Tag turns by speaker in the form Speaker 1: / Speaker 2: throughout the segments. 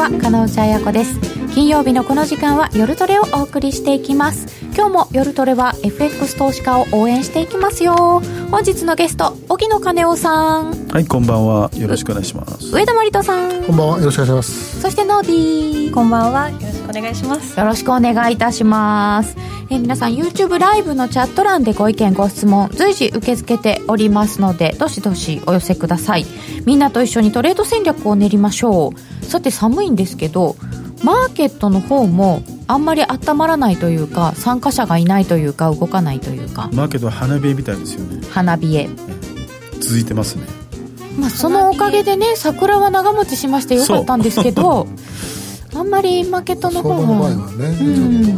Speaker 1: は金内彩子です。金曜日のこの時間は夜トレをお送りしていきます。今日も夜トレは FX 投資家を応援していきますよ。本日のゲスト荻野金夫さん。
Speaker 2: はいこんばんは。よろしくお願いします。
Speaker 1: 上田森人さん。
Speaker 3: こんばんは。よろしくお願いします。
Speaker 1: そしてノーディー。
Speaker 4: こんばんは。よろしくお願いします。
Speaker 1: よろしくお願いいたします。え皆さん YouTube ライブのチャット欄でご意見ご質問随時受け付けておりますのでどしどしお寄せください。みんなと一緒にトレード戦略を練りましょう。さて寒いんですけどマーケットの方もあんまり温まらないというか参加者がいないというか動かないというか。
Speaker 2: マーケットは花冷えみたいですよね。
Speaker 1: 花冷え。
Speaker 2: 続いてますね
Speaker 1: まあそのおかげでね桜は長持ちしましてよかったんですけど あんまりマーケットの方は
Speaker 3: はね、
Speaker 1: うん。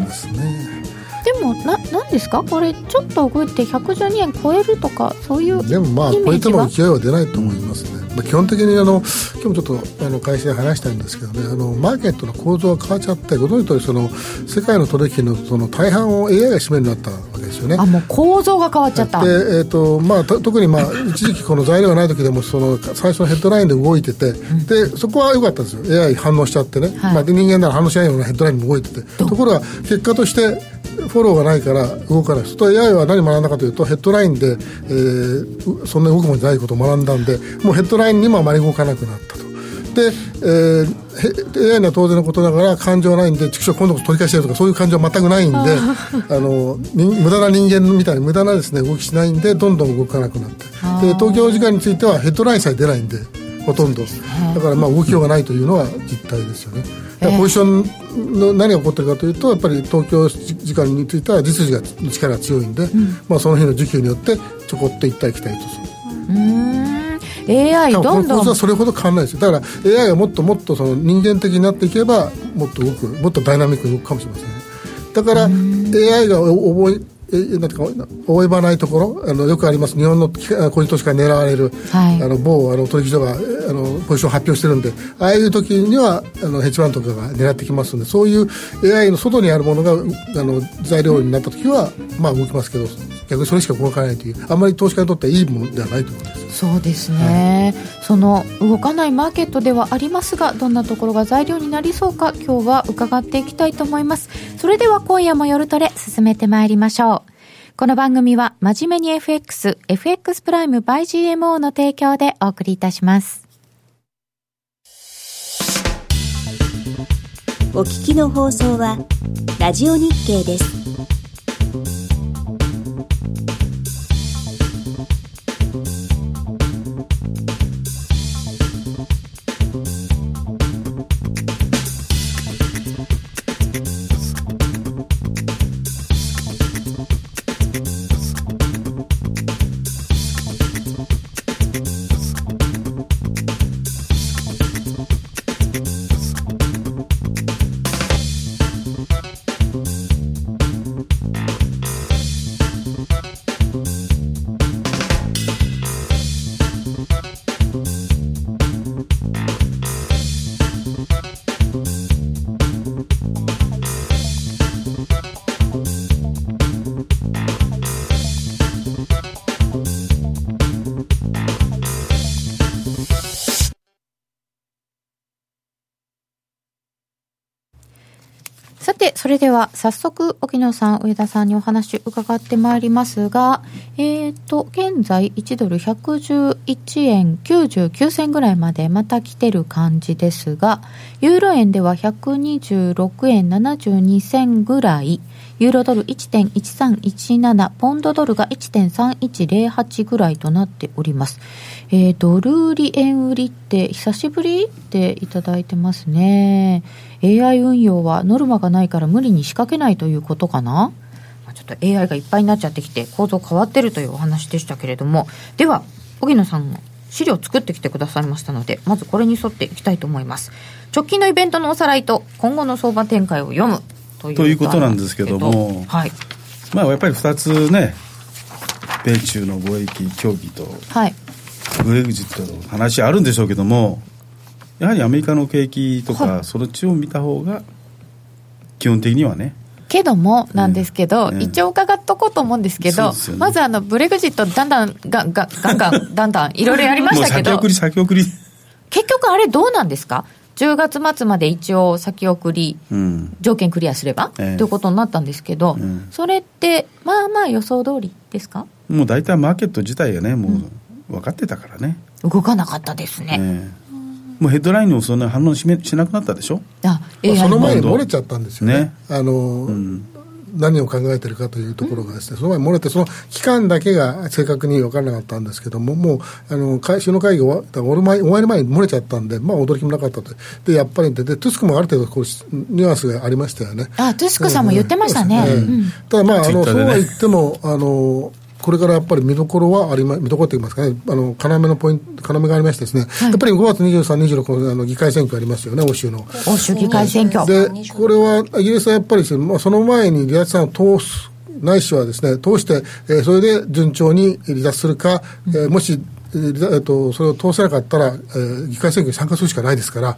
Speaker 3: で
Speaker 1: もななんですか？これちょっと動いて112円超えるとかそういう
Speaker 3: でもまあ
Speaker 1: イメージは？
Speaker 3: これとも勢いは出ないと思いますね、まあ、基本的にあの今日もちょっとあの会社で話したいんですけどねあのマーケットの構造が変わっちゃってご存知の通りその世界の取引のその大半を AI が占めるようになったわけですよね。
Speaker 1: あもう構造が変わっちゃった。
Speaker 3: で、えーとまあ、と特に、まあ、一時期この材料がない時でもその最初のヘッドラインで動いてて、でそこは良かったんですよ。AI 反応しちゃってね、
Speaker 1: はい。
Speaker 3: まあ、で人間なら反応しないようなヘッドラインにも動いてて。ところが結果としてフォローがないから動かないそうすると AI は何学んだかというとヘッドラインで、えーうそんなに動くものじゃないことを学んだんでもうヘッドラインにもあまり動かなくなったと。で、えー、へ AI には当然のことながら感情ないんで畜生今度こそ取り返してやるとかそういう感情は全くないんで あの人無駄な人間みたいに無駄なですね動きしないんでどんどん動かなくなって。で東京時間についてはヘッドラインさえ出ないんでほとんど。だからまあ動きようがないというのが実態ですよね。だからポジションの何が起こってるかというとやっぱり東京時間については実需が力が強いんで、まあ、その日の需給によってちょこっと行ったり来たりとする。
Speaker 1: うーん。AI どんどん。
Speaker 3: はそれほど変わらないですよ。だから AI がもっともっとその人間的になっていけばもっと動くもっとダイナミックに動くかもしれませんね。だから AI が覚えなんてか追えばないところあのよくあります日本の個人投資家に狙われる、
Speaker 1: はい
Speaker 3: あの某あの取引所があのポジションを発表してるんでああいう時にはあのヘッジファンドとかが狙ってきますのでそういう AI の外にあるものがあの材料になった時はまあ動きますけど逆にそれしか動かないというあんまり投資家にとってはいいものではないと思います
Speaker 1: そうですね、その動かないマーケットではありますがどんなところが材料になりそうか今日は伺っていきたいと思いますそれでは今夜も夜トレ進めてまいりましょうこの番組は真面目に FX、FX プライム by GMO の提供でお送りいたします。
Speaker 5: お聞きの放送はラジオ日経です。
Speaker 1: それでは早速、沖野さん、上田さんにお話伺ってまいりますが、えっ、と、現在1ドル111円99銭ぐらいまでまた来てる感じですが、ユーロ円では126円72銭ぐらい、ユーロドル1.1317、ポンドドルが1.3108ぐらいとなっております。えー、ドル売り円売りって久しぶりっていただいてますね。AI 運用はノルマがないから無理に仕掛けないということかな？まあちょっと AI がいっぱいになっちゃってきて構造変わってるというお話でしたけれども。では、荻野さんの資料を作ってきてくださいましたので、まずこれに沿っていきたいと思います。直近のイベントのおさらいと今後の相場展開を読むという
Speaker 2: ということなんですけども
Speaker 1: はい。
Speaker 2: まあやっぱり2つね米中の貿易協議と
Speaker 1: はい。
Speaker 2: ブレグジットの話あるんでしょうけどもやはりアメリカの景気とか、
Speaker 1: はい。
Speaker 2: そっちを見た方が基本的にはね。
Speaker 1: けどもなんですけど、
Speaker 2: うん。
Speaker 1: 一応伺っとこうと思うんですけど、まずあのブレグジットだんだんがが ガンガンだんだんいろいろやりましたけど。
Speaker 2: 先送り先送り。
Speaker 1: 結局あれどうなんですか？10月末まで一応先送り、
Speaker 2: うん。
Speaker 1: 条件クリアすれば、
Speaker 2: ええ。
Speaker 1: ということになったんですけど、
Speaker 2: うん。
Speaker 1: それって、まあまあ予想通りですか？
Speaker 2: もう大体マーケット自体がねもう分かってたからね、
Speaker 1: 動かなかったですね。
Speaker 2: ええもうヘッドラインにもそんな反応しめしなくなったでしょ、
Speaker 1: あ、
Speaker 3: まあその前に
Speaker 2: も
Speaker 3: 漏れちゃったんですよね。
Speaker 2: ね。
Speaker 3: あの、
Speaker 2: うん、
Speaker 3: 何を考えてるかというところがですね、その前に漏れて、その期間だけが正確に分からなかったんですけども、もう、あの、会首脳会議終わった終わる前終わる前に漏れちゃったんで、まあ驚きもなかったと。で、やっぱりで、でトゥスクもある程度こうし、ニュアンスがありましたよね。
Speaker 1: あ、トゥスクさんも言ってましたね。
Speaker 3: ええ
Speaker 1: うん。
Speaker 3: ただまあ、あの、そうは言っても、あの、これからやっぱり見どころはありま、見どころと言いますかね、あの、要のポイント、要がありましてですね、やっぱり5月23、26のあの議会選挙ありますよね、欧州の。
Speaker 1: 欧州議会選挙。
Speaker 3: で、これはイギリスはやっぱりまあ、その前に離脱案を通す、ないしはですね、通して、えーそれで順調に離脱するか、えーもし、えっと、それを通せなかったら、えー議会選挙に参加するしかないですから、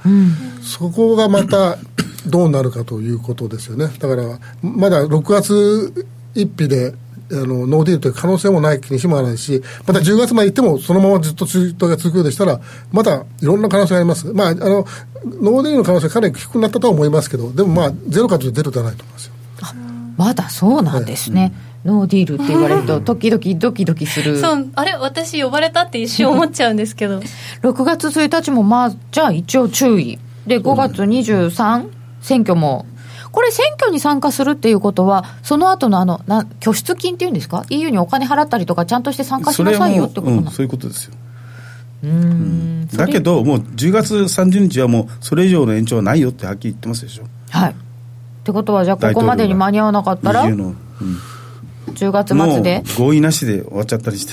Speaker 3: そこがまたどうなるかということですよね。だから、まだ6月1日で、あのノーディールという可能性もない気にしもあらないし、また10月まで行っても、そのままずっと続が続くようでしたら、まだいろんな可能性があります、まあ、あのノーディールの可能性はかなり低くなったとは思いますけど、でもまあ、ゼロかというとゼロではないと思いますよ。
Speaker 1: まだそうなんですね。ノーディールって言われると、時々ドキドキする。
Speaker 4: そうあれ私呼ばれたって一瞬思っちゃうんですけど
Speaker 1: 6月1日もまあ、じゃあ一応注意。で、5月23、選挙も。これ選挙に参加するっていうことは、その後のあの、な拠出金っていうんですか ?EU にお金払ったりとか、ちゃんとして参加しなさいよってことな
Speaker 2: うん、
Speaker 1: の
Speaker 2: そういうことですよ。
Speaker 1: うーん。
Speaker 2: だけどもう10月30日はもうそれ以上の延長はないよってはっきり言ってますでしょ。
Speaker 1: はい。ってことは、じゃあここまでに間に合わなかったら、
Speaker 2: 20の、うん。
Speaker 1: 10月末で、
Speaker 2: 合意なしで終わっちゃったりして、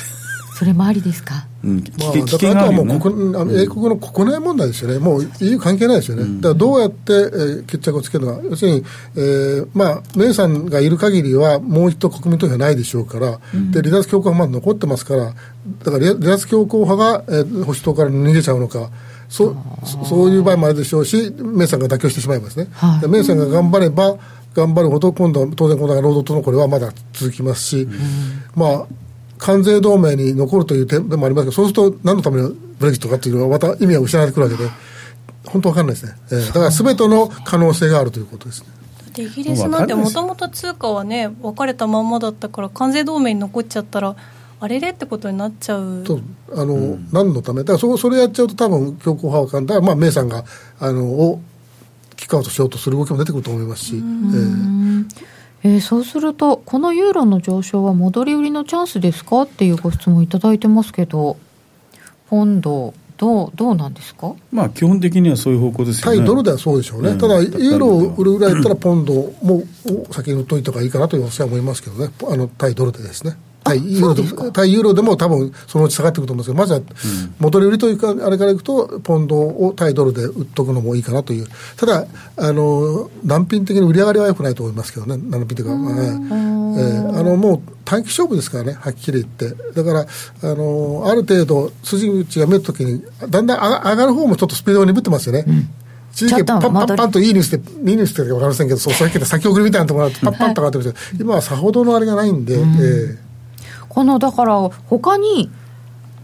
Speaker 1: それもありですか？
Speaker 2: うん、危
Speaker 3: まあ、だからあとはもう国あの英国の国内問題ですよね、もう EU 関係ないですよね、だからどうやって、えー決着をつけるのか、要するに、えーまあ、メイさんがいる限りは、もう一度国民投票ないでしょうから、で離脱強硬派まだ残ってますから、だから離離脱強硬派が、えー保守党から逃げちゃうのか。そそそういう場合もあるでしょうし、メイさんが妥協してしまいますね、
Speaker 1: はい。
Speaker 3: でメイさんが頑張れば、頑張るほど、今度は当然、この労働党のこれはまだ続きますし、まあ、関税同盟に残るという点でもありますけど、そうすると何のためのブレグジットかというのは、また意味が失われてくるわけで、本当わかんないですね、えーだからすべての可能性があるということですね。
Speaker 4: でイギリスなんてもともと通貨はね分かれたまんまだったから関税同盟に残っちゃったらあれれってことになっちゃう。
Speaker 3: とあの、何のため、だからそそれやっちゃうと、多分強硬派は簡単、まあ、メイさんがあのをキックアウトしようとする動きも出てくると思いますし、えー
Speaker 1: えーそうすると、このユーロの上昇は戻り売りのチャンスですか？っていうご質問いただいてますけど、ポンド、どうどうなんですか？
Speaker 2: まあ基本的にはそういう方向ですよね。
Speaker 3: 対ドルではそうでしょうね、
Speaker 2: うん。
Speaker 3: ただ、ユーロを売るぐらいだったら、ポンドも先に売っといた方がいいかなという私は思いますけどね、あの対ドルでですね。対ユーロで対ユーロでも多分そのうち下がってくると思うんですけど、まずは戻り売りというか、あれからいくと、ポンドを対ドルで売っとくのもいいかなという、ただ、あの難品的に売り上がりは良くないと思いますけどね、難品というか、えーあのもう短期勝負ですからね、はっきり言って、だから、あのある程度、筋口が見えたときに、だんだん上が上がる方もちょっとスピードが鈍ってますよね。一時期
Speaker 1: ちょっと
Speaker 3: パッパ
Speaker 1: 戻り。
Speaker 3: ッパッといいニュースで、いいニュースって分かりませんけど、そう、さっき言った先送りみたいなところがあって、パッパッと上がってくるんですけど、今はさほどのあれがないんで、えー
Speaker 1: このだから、他に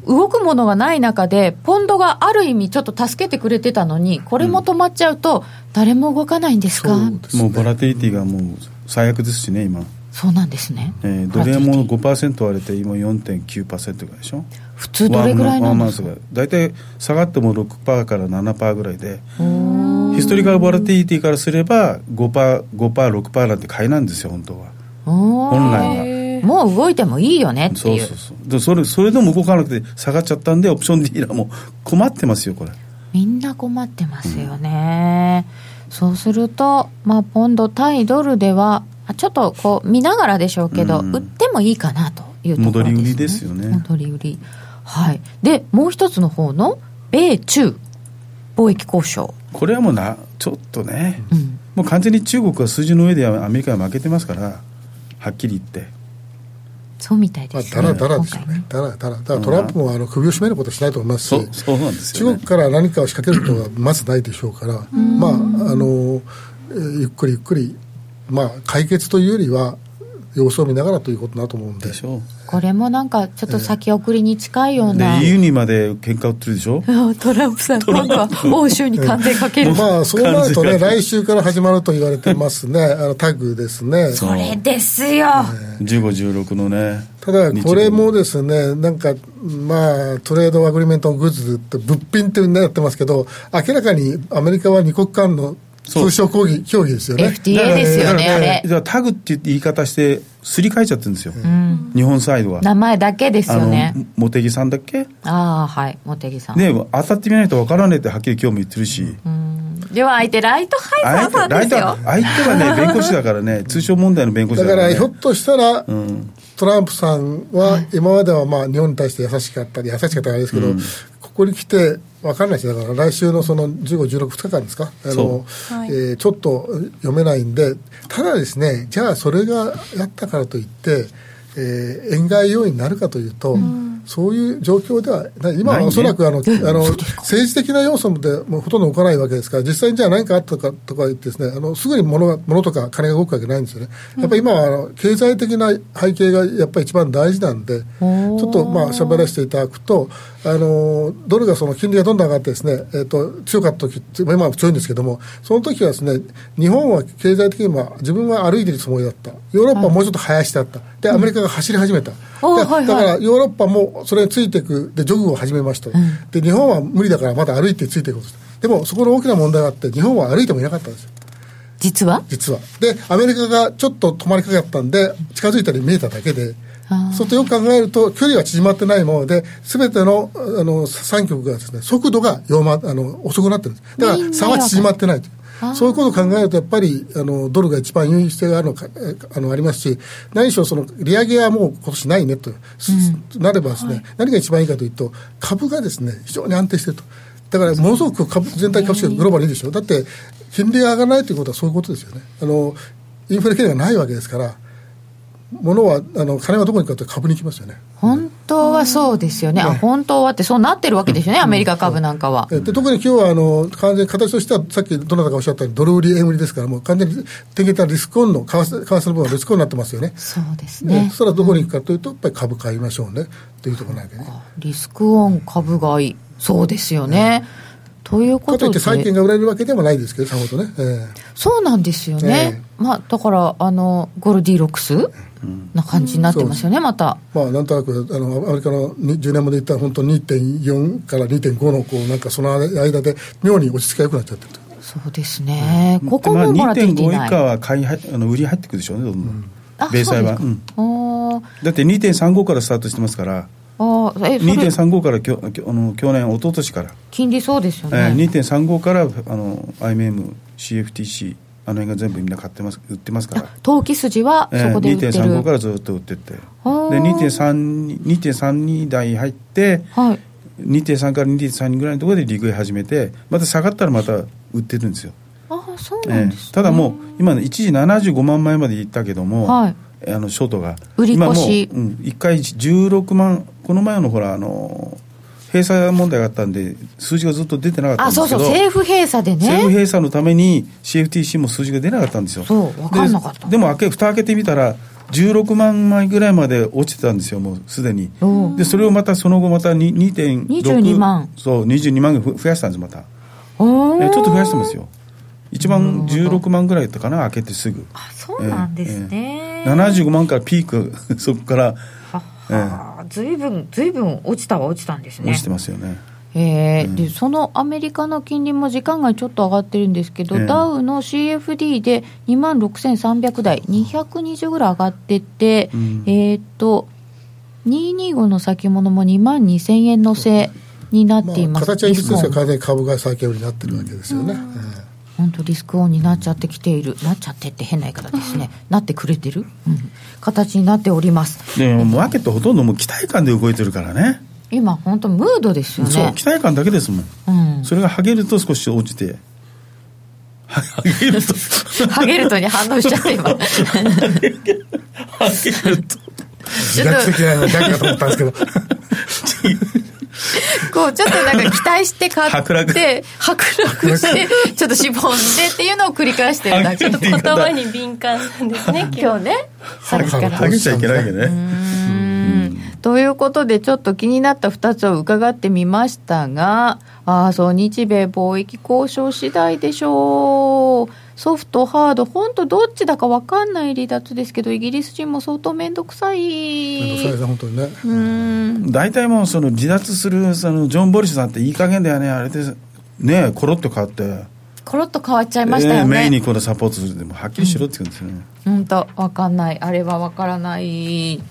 Speaker 1: 動くものがない中で、ポンドがある意味ちょっと助けてくれてたのに、これも止まっちゃうと、誰も動かないんですか、
Speaker 3: そうですね。
Speaker 2: もうボラティリティがもう最悪ですしね今、
Speaker 1: そうなんですね。
Speaker 2: えードル円も5%割れて今4.9%ぐらいでしょ？
Speaker 1: 普通どれぐらいなんですか？
Speaker 2: ワンマンスが大体下がっても6%から7%ぐらいでヒストリカルボラティリティからすれば 5%, 5%、6%なんて買いなんですよ本当は
Speaker 1: 本
Speaker 2: 本来は
Speaker 1: もう動いてもいいよねって
Speaker 2: そ
Speaker 1: いうう。
Speaker 2: そうそうでそれそれでも動かなくて下がっちゃったんでオプションディーラーも困ってますよこれ
Speaker 1: みんな困ってますよね。そうすると、まあ、ポンド対ドルでは、あちょっとこう見ながらでしょうけど、
Speaker 2: うん
Speaker 1: 売ってもいいかなというところです、ね、
Speaker 2: 戻り売りですよね
Speaker 1: 戻り売り。はい。で、もう一つの方の、米中貿易交渉。
Speaker 2: これはもうなちょっとね、
Speaker 1: うん。
Speaker 2: もう完全に中国は数字の上でアメリカが負けてますからはっきり言って
Speaker 1: そうみたい
Speaker 3: まあ、
Speaker 1: です、
Speaker 3: だらだらですよね、だらだら、だからトランプもあの首を絞めることはしないと思いますし、
Speaker 2: そうそうなんですよ、ね、
Speaker 3: 中国から何かを仕掛けることはまずないでしょうから、まああのえーゆっくりゆっくり、まあ、解決というよりは、様子を見ながらということだと思うんで。
Speaker 2: でしょ
Speaker 1: これもなんかちょっと先送りに近いよう
Speaker 2: で
Speaker 1: な、
Speaker 2: EU にまで喧嘩売ってるでしょ？
Speaker 1: トランプさん今度は欧州に関税かける、
Speaker 3: まあそうなるとね来週から始まると言われてますね。あのタグですね。
Speaker 1: それですよ、
Speaker 2: 1516のね。
Speaker 3: ただこれもですねなんかまあトレードアグリメントグッズって物品ってなってますけど明らかにアメリカは二国間の通商協議協議ですよね。
Speaker 1: FTA ですよね、あれ。
Speaker 2: だからタグって言い方してすり替えちゃってるんですよ、日本サイドは。
Speaker 1: 名前だけですよね。
Speaker 2: 茂木さんだっけ？
Speaker 1: ああはい。茂木さん、
Speaker 2: ね当たってみないとわからねえってはっきり今日も言ってるし、
Speaker 1: では相手ライトハイザーさん
Speaker 2: 相手ライト
Speaker 1: ですよ
Speaker 2: 相手はね弁護士だからね通商問題の弁護士
Speaker 3: だ
Speaker 2: だからら、ね、
Speaker 3: かひょっとしたら、
Speaker 2: ん。
Speaker 3: トランプさんは今まではまあ日本に対して優しかったり優しかったりあれですけど、ここに来て分かんないですだから来週のその15、16、2日間ですか？あの、
Speaker 4: はい。
Speaker 3: えーちょっと読めないんでただですねじゃあそれがやったからといって、えー円買い要因になるかというと、そういう状況ではない今はおそらくあの、あの政治的な要素でもうほとんど動かないわけですから実際にじゃあ何かあったかとか言ってですね。あのすぐに物が物とか金が動くわけないんですよね。やっぱり今はあの経済的な背景がやっぱり一番大事なんでちょっとまあ喋らせていただくとあのドルがその金利がどんどん上がってですね、えっと強かった時まあ今は強いんですけどもその時はですね日本は経済的には自分は歩いてるつもりだった。ヨーロッパはもうちょっと林だったでアメリカが走り始めた、だからヨーロッパもそれについていくでジョグを始めました、で日本は無理だからまだ歩いてついていくことでもそこの大きな問題があって日本は歩いてもいなかったんですよ。
Speaker 1: 実は？
Speaker 3: 実は。でアメリカがちょっと止まりかかったんで近づいたり見えただけで。そうとよく考えると距離は縮まってないもので全てのあの3局がですね速度が弱まあの遅くなってるんです。だから差は縮まってないとそういうことを考えると、やっぱりあのドルが一番優位性があるのかえあのありますし、何しろその利上げはもう今年ないねと、すなればですね、何が一番いいかというと、株がですね非常に安定していると。だからものすごく株全体株式がグローバルいいでしょ、だって金利が上がらないということはそういうことですよね、あのインフレ懸念がないわけですから、物はあの金はどこに行くかというと株に行きますよね。
Speaker 1: 本当はそうですよね、あ本当はってそうなってるわけですよね、アメリカ株なんかは。
Speaker 3: えで特に今日はあの完全に形としては、さっきどなたかおっしゃったように、ドル売り、円売りですから、もう完全に典型的なリスクオンの為替為替の部分はリスクオンになってますよね。
Speaker 1: そうです
Speaker 3: ね。
Speaker 1: ね。
Speaker 3: そしたらどこに行くかというと、やっぱり株買いましょうね。というところなわけね。
Speaker 1: リスクオン株買い、そうですよね。というこ
Speaker 3: かといって債券が売られるわけでもないですけど、さほどね。え
Speaker 1: そうなんですよね、まあ、だからあのゴルディロックスな感じになってますよね、また。
Speaker 3: えまあ、なんとなくあのアメリカのに10年までいったら、本当2.4から2.5のこうなんかその間で、妙に落ち着きが良くなっちゃってると。
Speaker 1: そうですね、ここ
Speaker 2: まあ
Speaker 1: ももらってきてい。
Speaker 2: 2.5
Speaker 1: ない。
Speaker 2: 以下は買いはあの売り入ってくるでしょうねどんどん、
Speaker 1: あ
Speaker 2: 米債は。
Speaker 1: そうですか。おー。
Speaker 2: だって2.35からスタートしてますから。
Speaker 1: あーえそれ。
Speaker 2: 2.35からきょきょあの去年一昨年から、
Speaker 1: 金利そうですよ
Speaker 2: えー、
Speaker 1: ね、
Speaker 2: 2.35からあの IMM CFTC あの辺が全部みんな買ってます売ってますから。
Speaker 1: 投機筋は
Speaker 2: えー
Speaker 1: そこで売ってる、
Speaker 2: 2.35からずっと売ってって。で
Speaker 1: あー
Speaker 2: 2.3 2.32台入って
Speaker 1: はい、
Speaker 2: 2.3から2.32ぐらいのところで利食い始めてまた下がったらまた売ってるんですよ、
Speaker 1: ああそう
Speaker 2: え
Speaker 1: なんです、ね。
Speaker 2: ーただもう今の一時75万枚までいったけども、
Speaker 1: はい。
Speaker 2: あのショートが。
Speaker 1: 売り越し。
Speaker 2: 今もう、うん、1回16万この前のほらあの閉鎖問題があったんで数字がずっと出てなかったん
Speaker 1: あそう
Speaker 2: ですけど
Speaker 1: そう政府閉鎖で
Speaker 2: 政府
Speaker 1: ね
Speaker 2: 閉鎖のために CFTC も数字が出なかったんですよ。
Speaker 1: そう分かんなかった。
Speaker 2: ででも開け蓋開けてみたら16万枚ぐらいまで落ちてたんですよもうすでに。でそれをまたその後またに2.6
Speaker 1: 22万。
Speaker 2: そう22万ぐ増やしたんですまた。えちょっと増やしてますよ。一番16万ぐらいだったかな開けてすぐ。
Speaker 1: あそうなんですね、
Speaker 2: 75万からピーク そこから。
Speaker 1: ははずいぶんずいぶん落ちたは落ちたんですね。
Speaker 2: 落ちてますよね。
Speaker 1: えーでそのアメリカの金利も時間外ちょっと上がってるんですけど、
Speaker 2: ええ。
Speaker 1: ダウの CFD で2万6300台220ぐらい上がってて、
Speaker 2: うん。
Speaker 1: えーっと225の先物も2万2000円のせになってい
Speaker 3: まあ、
Speaker 1: ます、
Speaker 3: 形は一緒ですが、株が最強になってるわけですよね。ええ
Speaker 1: 本当リスクオンになっちゃってきている。なっちゃってって変な言い方ですね。なってくれてる、うん、形になっております。
Speaker 2: でもマーケットほとんどもう期待感で動いてるからね。
Speaker 1: 今本当ムードですよね。
Speaker 2: そう期待感だけですもん。
Speaker 1: うん。
Speaker 2: それがハゲると少し落ちて。はハゲると。
Speaker 1: ハゲルトに反応しちゃって今。
Speaker 2: ハゲると。
Speaker 3: 自虐的なの逆かと思ったんですけど。
Speaker 1: こうちょっとなんか期待して買って剥落してちょっとしぼんでっていうのを繰り返してるだけ。
Speaker 4: ちょっと言葉に敏感なんですね
Speaker 1: 今日ね。さっきから
Speaker 2: ハゲちゃいけないけどね
Speaker 1: うんということでちょっと気になった2つを伺ってみましたがああそう日米貿易交渉次第でしょうソフトハード本当どっちだか分かんない離脱ですけどイギリス人も相当面倒くさい。
Speaker 3: 面倒くさいですね本当にね。
Speaker 1: うん。
Speaker 2: 大体もうその離脱するそのジョン・ボリスさんっていい加減だよね。あれでねコロッと変わって。
Speaker 1: コロッと変わっちゃいましたよ
Speaker 2: えーメイン
Speaker 1: ね
Speaker 2: にこのサポートするでもはっきりしろって言うんですよね、
Speaker 1: 本当分かんないあれは分からない。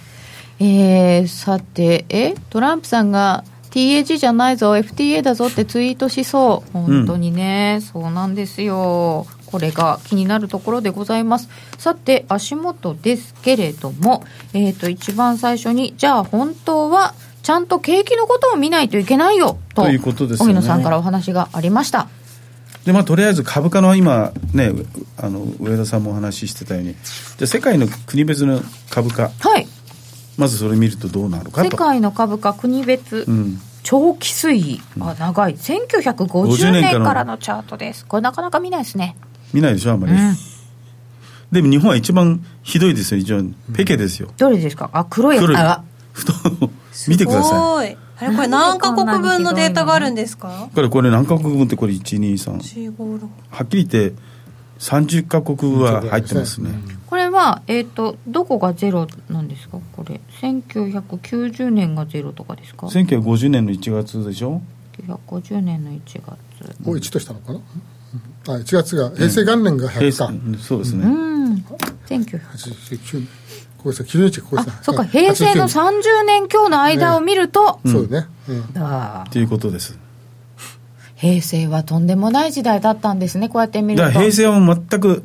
Speaker 1: えー、さてえトランプさんが TAG じゃないぞ FTA だぞってツイートしそう。本当にね、そうなんですよこれが気になるところでございます。さて足元ですけれどもえっ、と一番最初にじゃあ本当はちゃんと景気のことを見ないといけないよと
Speaker 2: ということですよね。
Speaker 1: 荻野さんからお話がありました。
Speaker 2: でまあ、とりあえず株価の今、ね、あの上田さんもお話ししてたように、じゃあ世界の国別の株価、
Speaker 1: はい。
Speaker 2: まずそれ見るとどうなるか
Speaker 1: 世
Speaker 2: と。
Speaker 1: 界の株価国別、
Speaker 2: うん、
Speaker 1: 長期推移。あ長い。1950
Speaker 2: 50
Speaker 1: 年
Speaker 2: から
Speaker 1: のチャートです。これなかなか見ないですね
Speaker 2: 見ないでしょ、あんまり。
Speaker 1: うん。
Speaker 2: でも日本は一番ひどいですよ、一番、ペケですよ。
Speaker 1: どれですか？あ黒い
Speaker 2: 黒い。
Speaker 1: あ
Speaker 2: 太見てくだ
Speaker 4: す
Speaker 2: さ
Speaker 4: ごい。あれこれ何カ国分のデータがあるんですか？
Speaker 2: い。これ、これ何カ国分って、これ？1、2、3。
Speaker 4: 456
Speaker 2: はっきり言って、30カ国は入ってますね。
Speaker 1: これは、えっとどこがゼロなんですか？これ。1990年がゼロとかですか
Speaker 2: ？1950年の1月でしょ
Speaker 1: ？1950年の1月。
Speaker 3: を1としたのかな？あ1月が平成元年が100か、
Speaker 2: うんそうです
Speaker 1: う
Speaker 2: ね。
Speaker 1: ん。1900
Speaker 3: 89ここですね9日ここですね
Speaker 1: あそっか
Speaker 3: はい
Speaker 1: 平成の
Speaker 3: 89
Speaker 1: 30年強の間を見ると、
Speaker 3: そうですね、うん。
Speaker 1: ああ
Speaker 2: ということです。
Speaker 1: 平成はとんでもない時代だったんですね。こうやって見ると。
Speaker 2: 平成は全く、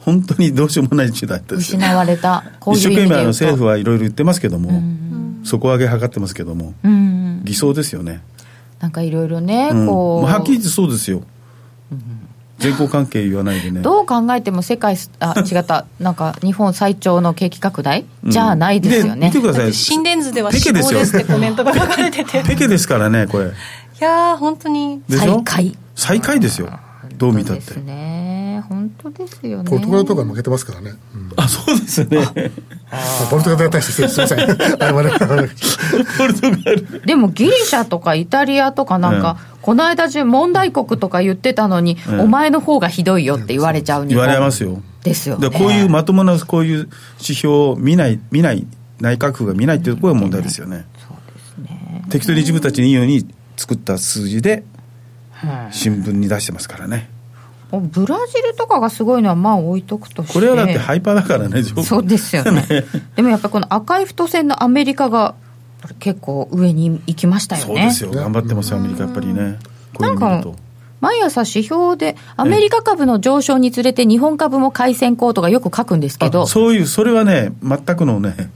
Speaker 2: 本当にどうしようもない時代だったです。よ。
Speaker 1: 失われた。こういう
Speaker 2: 一生懸命あの政府はいろいろ言ってますけども、底上げ図ってますけども、
Speaker 1: うん。
Speaker 2: 偽装ですよね。
Speaker 1: なんかいろいろね、
Speaker 2: うん。
Speaker 1: こう、
Speaker 2: まあはっきり言ってそうですよ。全交関係言わないでね。
Speaker 1: どう考えても世界す、あ、違った、なんか日本最長の景気拡大、じゃあないですよね。
Speaker 2: 見てください。
Speaker 4: 心電図では死
Speaker 2: ペケですよ
Speaker 4: 亡ですってコメントが書かれててい
Speaker 2: ペケですからね、これ。
Speaker 4: やー本当に
Speaker 2: でしょ？
Speaker 1: 最下位。
Speaker 2: 最下位ですよ。どう見たって
Speaker 1: そうです。ね。本当ですよね。
Speaker 3: ポルトガルとか負けてますからね、うん
Speaker 2: あ、そうですね。
Speaker 3: ポルトガルに対して すいません
Speaker 2: ポルトガル。
Speaker 1: でもギリシャとかイタリアとかなんか、この間中問題国とか言ってたのに、
Speaker 2: うん
Speaker 1: お前の方がひどいよって言われちゃう日
Speaker 2: 言
Speaker 1: 本
Speaker 2: われますよ。
Speaker 1: ですよね。
Speaker 2: でこういうまともなこういう指標を見ない、見ない、内閣府が見ないっていうところが問題ですよね。適当に自分たちにいいように作った数字で新聞に出してますからね。
Speaker 1: ブラジルとかがすごいのはまあ置いとくとして。
Speaker 2: これはだってハイパーだからね、
Speaker 1: そうですよね。でもやっぱりこの赤い太線のアメリカが結構上に行きましたよね。
Speaker 2: そうですよ。頑張ってますよ、アメリカやっぱりね。こういうの見ると。
Speaker 1: 毎朝指標でアメリカ株の上昇につれて日本株も買い先行とかよく書くんですけど
Speaker 2: あ、そういう、それはね、全くのね、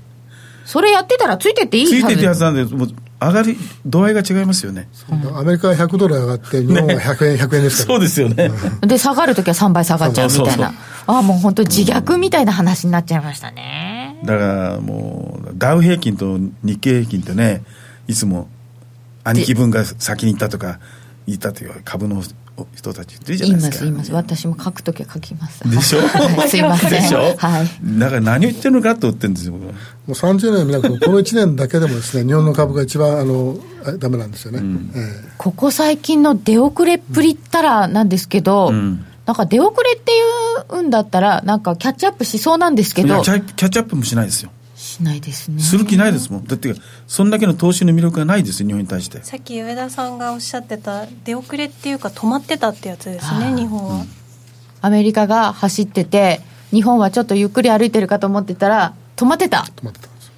Speaker 1: それやってたらついてっていい
Speaker 2: ついてってや
Speaker 1: つ
Speaker 2: つなんで、もう上がり度合いが違いますよね。
Speaker 3: アメリカは100ドル上がって日本は100円、100円ですから
Speaker 2: そうですよね。
Speaker 1: で下がるときは3倍下がっちゃうみたい
Speaker 2: そうそう
Speaker 1: なああもう本当自虐みたいな話になっちゃいましたね
Speaker 2: だからもう、ダウ平均と日経平均とね、いつも兄貴分が先に行ったとか言ったという株の人たちいるじゃ
Speaker 1: 言
Speaker 2: ないいですか。
Speaker 1: ます言います。私も書くときは書きます。
Speaker 2: でしょ？
Speaker 1: はい。すいません。
Speaker 2: でしょ？
Speaker 1: はい。
Speaker 2: だから何を言ってるのかと言ってるんですよ、
Speaker 3: もう30年見なくてもこの1年だけでもですね日本の株が一番あのあダメなんですよね、え。
Speaker 1: ここ最近の出遅れっぷりったらなんですけど、
Speaker 2: うん
Speaker 1: なんか出遅れっていうんだったらなんかキャッチアップしそうなんですけど
Speaker 2: キャキャッチアップもしないですよ。
Speaker 1: しないですね
Speaker 2: する気ないですもん。だって、そんだけの投資の魅力がないですよ、日本に対して。
Speaker 4: さっき上田さんがおっしゃってた出遅れっていうか止まってたってやつですね日本は、
Speaker 1: アメリカが走ってて日本はちょっとゆっくり歩いてるかと思ってたら止まってた
Speaker 3: 止まってたんですよ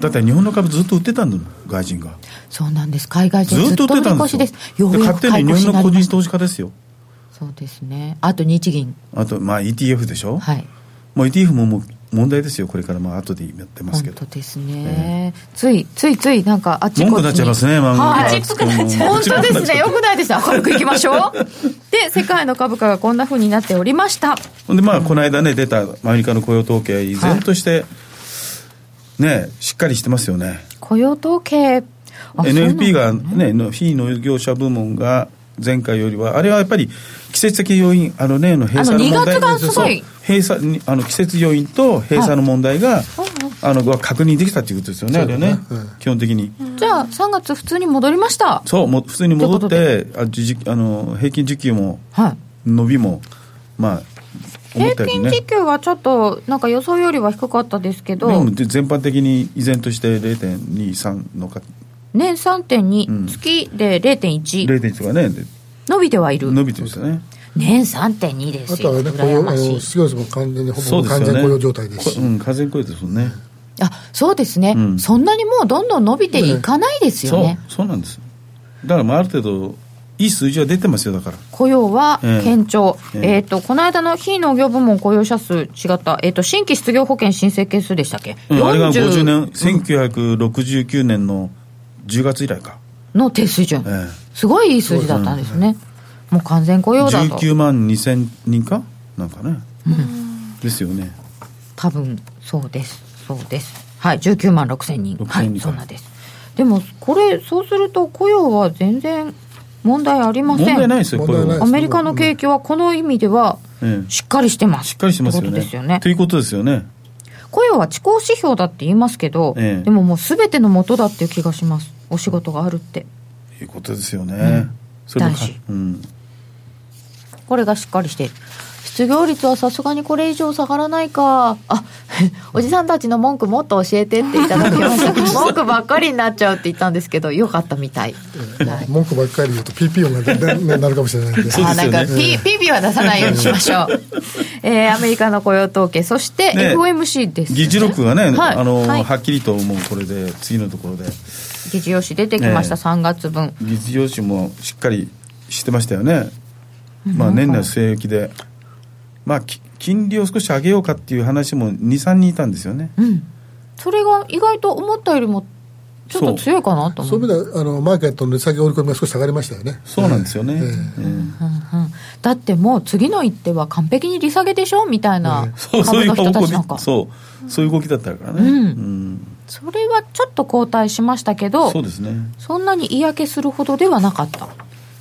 Speaker 2: だって日本の株ずっと売ってたんだもん、外人が。
Speaker 1: そうなんです海外
Speaker 2: ず
Speaker 1: 人ずっと
Speaker 2: 売ってたんですよ。
Speaker 1: しですようやく
Speaker 2: で勝手
Speaker 1: 買い越し
Speaker 2: に日本の個人投資家ですよ。
Speaker 1: そうですね。あと日銀。
Speaker 2: あと、まあ ETF でしょ？
Speaker 1: はい。
Speaker 2: もう ETF ももう問題ですよ、これからまあ後でやってますけど。
Speaker 1: 本当ですね、ついついついなんかあっちこっちに
Speaker 2: 文句になっちゃいますね、漫画
Speaker 1: はい。
Speaker 2: が。
Speaker 1: 本当ですね。よくないですね。明るくいきましょう。で世界の株価がこんなふうになっておりました。
Speaker 2: ほんでまあこの間ね出たアメリカの雇用統計依然としてねしっかりしてますよね。
Speaker 1: 雇用統計。
Speaker 2: NFP がね、の非農業者部門が前回よりは、あれはやっぱり季節的要因、あの例の閉鎖の問題
Speaker 1: あの2月がすごい
Speaker 2: 閉鎖にあの季節要因と閉鎖の問題が、あのは確認できたということですよね、あれはね、基本的に。
Speaker 1: じゃあ、3月普通に戻りました。
Speaker 2: そう、もう普通に戻って、あじあの平均時給も
Speaker 1: はい。
Speaker 2: 伸びも、まあ、思ったよりね。
Speaker 1: 平均時給はちょっと、なんか予想よりは低かったですけど、
Speaker 2: でも全般的に依然として0.23のか
Speaker 1: 年3.2、
Speaker 2: うん
Speaker 1: 月で0.1、
Speaker 2: 0.1とかねで
Speaker 1: 伸びてはいる。
Speaker 2: 伸びてるんですよね
Speaker 1: 年3.2ですよ。
Speaker 3: あとはね、雇用、あの。失業率も完全に、ほぼ完全雇用状態ですし
Speaker 2: こ。うん完全雇用ですもんね
Speaker 1: あ、そうですね、
Speaker 2: うん
Speaker 1: そんなにもうどんどん伸びていかないですよ
Speaker 2: そう
Speaker 1: ね。
Speaker 2: そうなんですだからまあある程度いい数字は出てますよだから
Speaker 1: 雇用は
Speaker 2: ええ
Speaker 1: 堅調。えっ、
Speaker 2: ええ
Speaker 1: と、この間の非農業部門雇用者数違った、えっ、と、新規失業保険申請件数でしたっけ、
Speaker 2: うんあれが50
Speaker 1: 40
Speaker 2: 年、1969年の10月以来か、
Speaker 1: の低水準。
Speaker 2: え
Speaker 1: すごいいい数字だったんですね。もう完全雇
Speaker 2: え
Speaker 1: 用だと。
Speaker 2: 19万2000人かなんかね、ですよね。
Speaker 1: 多分そうです。そうです。はい19万6千人
Speaker 2: 6000
Speaker 1: はい
Speaker 2: 人
Speaker 1: そうなんです。でもこれそうすると雇用は全然問題ありません。
Speaker 2: 問題ないですよこれ
Speaker 1: アメリカの景気はこの意味では
Speaker 2: ええ
Speaker 1: しっかりしてます。
Speaker 2: しっかりしてますよ
Speaker 1: ってこと
Speaker 2: ね
Speaker 1: ですよね。
Speaker 2: ということですよね。
Speaker 1: 雇用は地高指標だって言いますけど、
Speaker 2: ええ。
Speaker 1: でももう全ての元だっていう気がしますお仕事があるって。
Speaker 2: いうことですよね、それとか
Speaker 1: 大事
Speaker 2: うん。
Speaker 1: これがしっかりしている失業率はさすがにこれ以上下がらないか。あ おじさんたちの文句もっと教えてっていただきました文句ばっかりになっちゃうって言ったんですけどよかったみたい、はい。
Speaker 3: 文句ばっかり言うと PP 音がねねなるかもしれないんで。
Speaker 1: あなんか
Speaker 2: そうですよ
Speaker 1: ピピピは出さないようにしましょう、えーアメリカの雇用統計。そして
Speaker 2: ね
Speaker 1: FOMC です、ね、
Speaker 2: 議事録がね、
Speaker 1: はい。
Speaker 2: あの
Speaker 1: はい。
Speaker 2: はっきりともうこれで次のところで
Speaker 1: 議事要旨出てきました、
Speaker 2: ええ。
Speaker 1: 3月分。
Speaker 2: 議事要旨もしっかりしてましたよね、まあ、年内据え置きで、まあ、き金利を少し上げようかっていう話も23人いたんですよね、
Speaker 1: うん。それが意外と思ったよりもちょっと強いかなと思う。
Speaker 3: そういう意味ではあのマーケットの値下げ織り込みが少し下がりましたよね。
Speaker 2: そうなんですよね、
Speaker 3: ええ。
Speaker 2: ええ。
Speaker 1: うんうん。だってもう次の一手は完璧に利下げでしょみたいな
Speaker 2: そうそういう
Speaker 1: 株の人た
Speaker 2: 動き
Speaker 1: ちなんか。
Speaker 2: そうそういう動きだったからね、
Speaker 1: うん。
Speaker 2: ん
Speaker 1: それはちょっと後退しましたけど
Speaker 2: そうですね。
Speaker 1: そんなに嫌気するほどではなかった。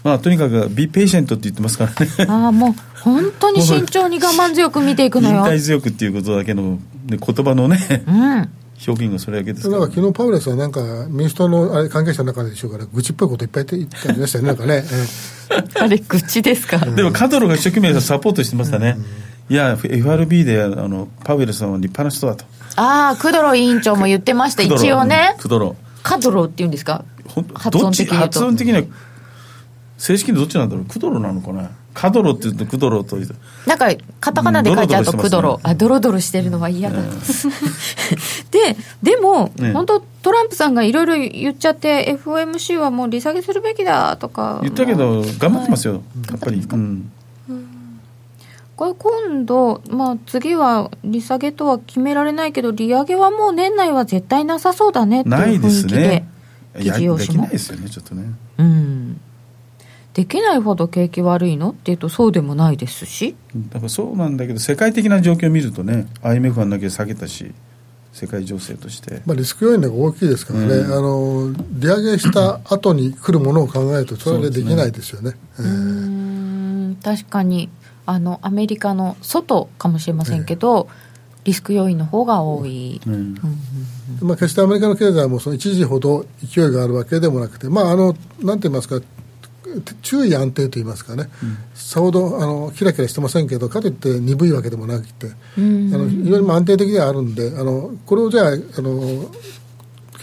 Speaker 2: まあとにかく「be patient」って言ってますからね。
Speaker 1: ああもう本当に慎重に我慢強く見ていくのよ。
Speaker 2: 忍耐強くっていうことだけの、ね、言葉のね
Speaker 1: うん。
Speaker 2: 表現がそれだけです
Speaker 3: だ
Speaker 2: か
Speaker 3: からら昨日パウレスはなんか民主党のあれ関係者の中でしょうから愚痴っぽいこといっぱい言ってましたよねなんかね、え
Speaker 1: あれ愚痴ですか？
Speaker 2: でもカドロが一生懸命サポートしてましたね、いや FRB であのパウエルさんは立派な人だと
Speaker 1: ああクドロ委員長も言ってました。一応ね。
Speaker 2: クドロ。
Speaker 1: カドロって言うんですか？発音的に
Speaker 2: 発音的には正式にどっちなんだろう？クドロなのかな？カドロって言うとクドロと
Speaker 1: なんかカタカナで書いてあると
Speaker 2: うん
Speaker 1: クドロあドロドロしてるのは嫌だ、ででも、
Speaker 2: ね
Speaker 1: 本当トランプさんがいろいろ言っちゃって FOMC はもう利下げするべきだとか。
Speaker 2: 言ったけど頑張ってますよ、やっぱり、うん、
Speaker 1: これ今度、まあ、次は利下げとは決められないけど利上げはもう年内は絶対なさそうだねっていう
Speaker 2: ないで
Speaker 1: 雰囲気で
Speaker 2: すね。いや
Speaker 1: 議事要旨も
Speaker 2: できないですよねちょっとね。
Speaker 1: うん。できないほど景気悪いのっていうとそうでもないですし。
Speaker 2: だからそうなんだけど世界的な状況を見るとね IMF はなきゃ下げたし世界情勢として。
Speaker 3: まあ、リスク要因が大きいですからね、
Speaker 2: うん。
Speaker 3: あの利上げした後に来るものを考えるとそれでできないですよね。ええ。
Speaker 1: うん。確かにあのアメリカの外かもしれませんけど、リスク要因の方が多い、
Speaker 2: うん。
Speaker 3: まあ、決してアメリカの経済もその一時ほど勢いがあるわけでもなくて、まあ、あのなんて言いますか、注意安定と言いますかね、さほどあのキラキラしてませんけど、かといって鈍いわけでもなくて、あの非常にまあ安定的ではあるんで、あのこれをじゃあ、あの